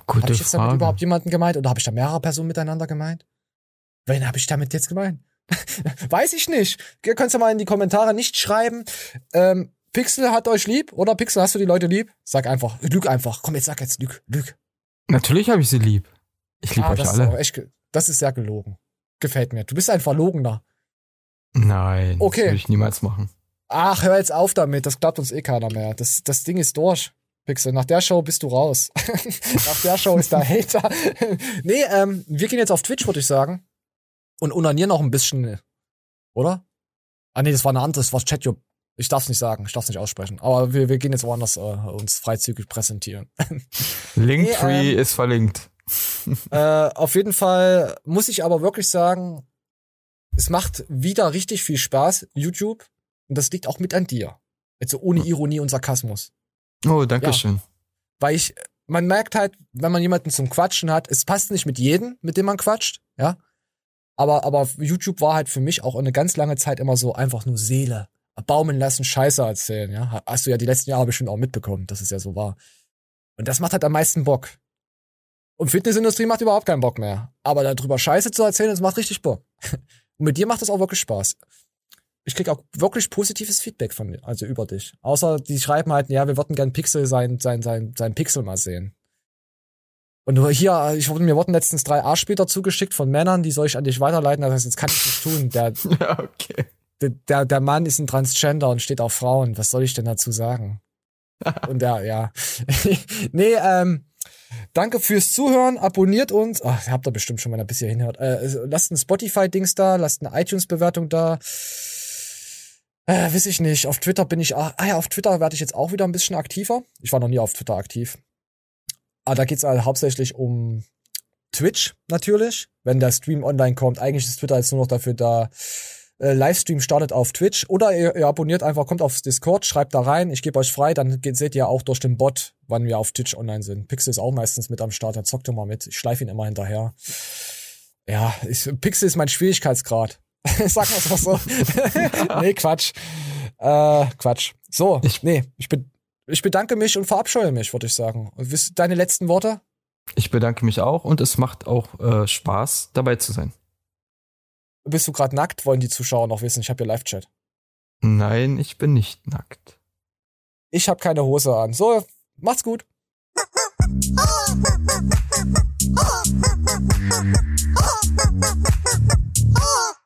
Gute Habe ich jetzt damit Frage. überhaupt jemanden gemeint oder habe ich da mehrere Personen miteinander gemeint? Wen habe ich damit jetzt gemeint? Weiß ich nicht. Ihr könnt ja mal in die Kommentare nicht schreiben. Ähm, Pixel hat euch lieb oder Pixel hast du die Leute lieb? Sag einfach, lüg einfach. Komm jetzt sag jetzt lüg, lüg. Natürlich habe ich sie lieb. Ich liebe ah, euch das Ist alle. auch echt, das ist sehr gelogen. Gefällt mir. Du bist ein Verlogener. Nein, Okay. das würde ich niemals machen. Ach, hör jetzt auf damit. Das glaubt uns eh keiner mehr. Das, das Ding ist durch. Pixel, nach der Show bist du raus. nach der Show ist der Hater. nee, ähm, wir gehen jetzt auf Twitch, würde ich sagen. Und unanieren noch ein bisschen. Oder? Ah, nee, das war eine andere, das war Chatjo. Ich darf's nicht sagen, ich darf's nicht aussprechen. Aber wir, wir gehen jetzt woanders äh, uns freizügig präsentieren. Linktree Nee, ähm, ist verlinkt. äh, auf jeden Fall muss ich aber wirklich sagen, es macht wieder richtig viel Spaß, YouTube. Und das liegt auch mit an dir. Also ohne Ironie und Sarkasmus. Oh, danke schön. Weil ich, man merkt halt, wenn man jemanden zum Quatschen hat, es passt nicht mit jedem, mit dem man quatscht, ja. Aber, aber YouTube war halt für mich auch eine ganz lange Zeit immer so einfach nur Seele. Baumeln lassen, Scheiße erzählen, ja. Hast du ja die letzten Jahre bestimmt auch mitbekommen, dass es ja so war. Und das macht halt am meisten Bock. Und Fitnessindustrie macht überhaupt keinen Bock mehr. Aber darüber Scheiße zu erzählen, das macht richtig Bock. Und mit dir macht das auch wirklich Spaß. Ich krieg auch wirklich positives Feedback von dir, also über dich. Außer die schreiben halt, ja, wir würden gern Pixel sein, sein, sein, sein Pixel mal sehen. Und hier, ich wurde mir wurden letztens drei Arschbilder zugeschickt von Männern, die soll ich an dich weiterleiten. Das heißt, jetzt kann ich nicht tun. Der, okay. der, der Mann ist ein Transgender und steht auf Frauen. Was soll ich denn dazu sagen? und der, ja. nee, ähm, Danke fürs Zuhören, abonniert uns. Ach, habt ihr bestimmt schon mal ein bisschen hinhört. Äh, lasst ein Spotify-Dings da, lasst eine iTunes-Bewertung da. Äh, weiß ich nicht. Auf Twitter bin ich. Ah ja, auf Twitter werde ich jetzt auch wieder ein bisschen aktiver. Ich war noch nie auf Twitter aktiv. Aber da geht's halt hauptsächlich um Twitch natürlich. Wenn der Stream online kommt, eigentlich ist Twitter jetzt nur noch dafür da. Äh, Livestream startet auf Twitch oder ihr, ihr abonniert einfach, kommt aufs Discord, schreibt da rein, ich gebe euch frei, dann geht, seht ihr auch durch den Bot, wann wir auf Twitch online sind. Pixel ist auch meistens mit am Start, er zockt immer mit. Ich schleife ihn immer hinterher. Ja, ich, Pixel ist mein Schwierigkeitsgrad. Sag mal was so. nee, Quatsch. Äh, Quatsch. So, ich, nee, ich, be ich bedanke mich und verabscheue mich, würde ich sagen. Deine letzten Worte? Ich bedanke mich auch und es macht auch äh, Spaß, dabei zu sein. Bist du gerade nackt? Wollen die Zuschauer noch wissen? Ich habe ja Live-Chat. Nein, ich bin nicht nackt. Ich habe keine Hose an. So, macht's gut.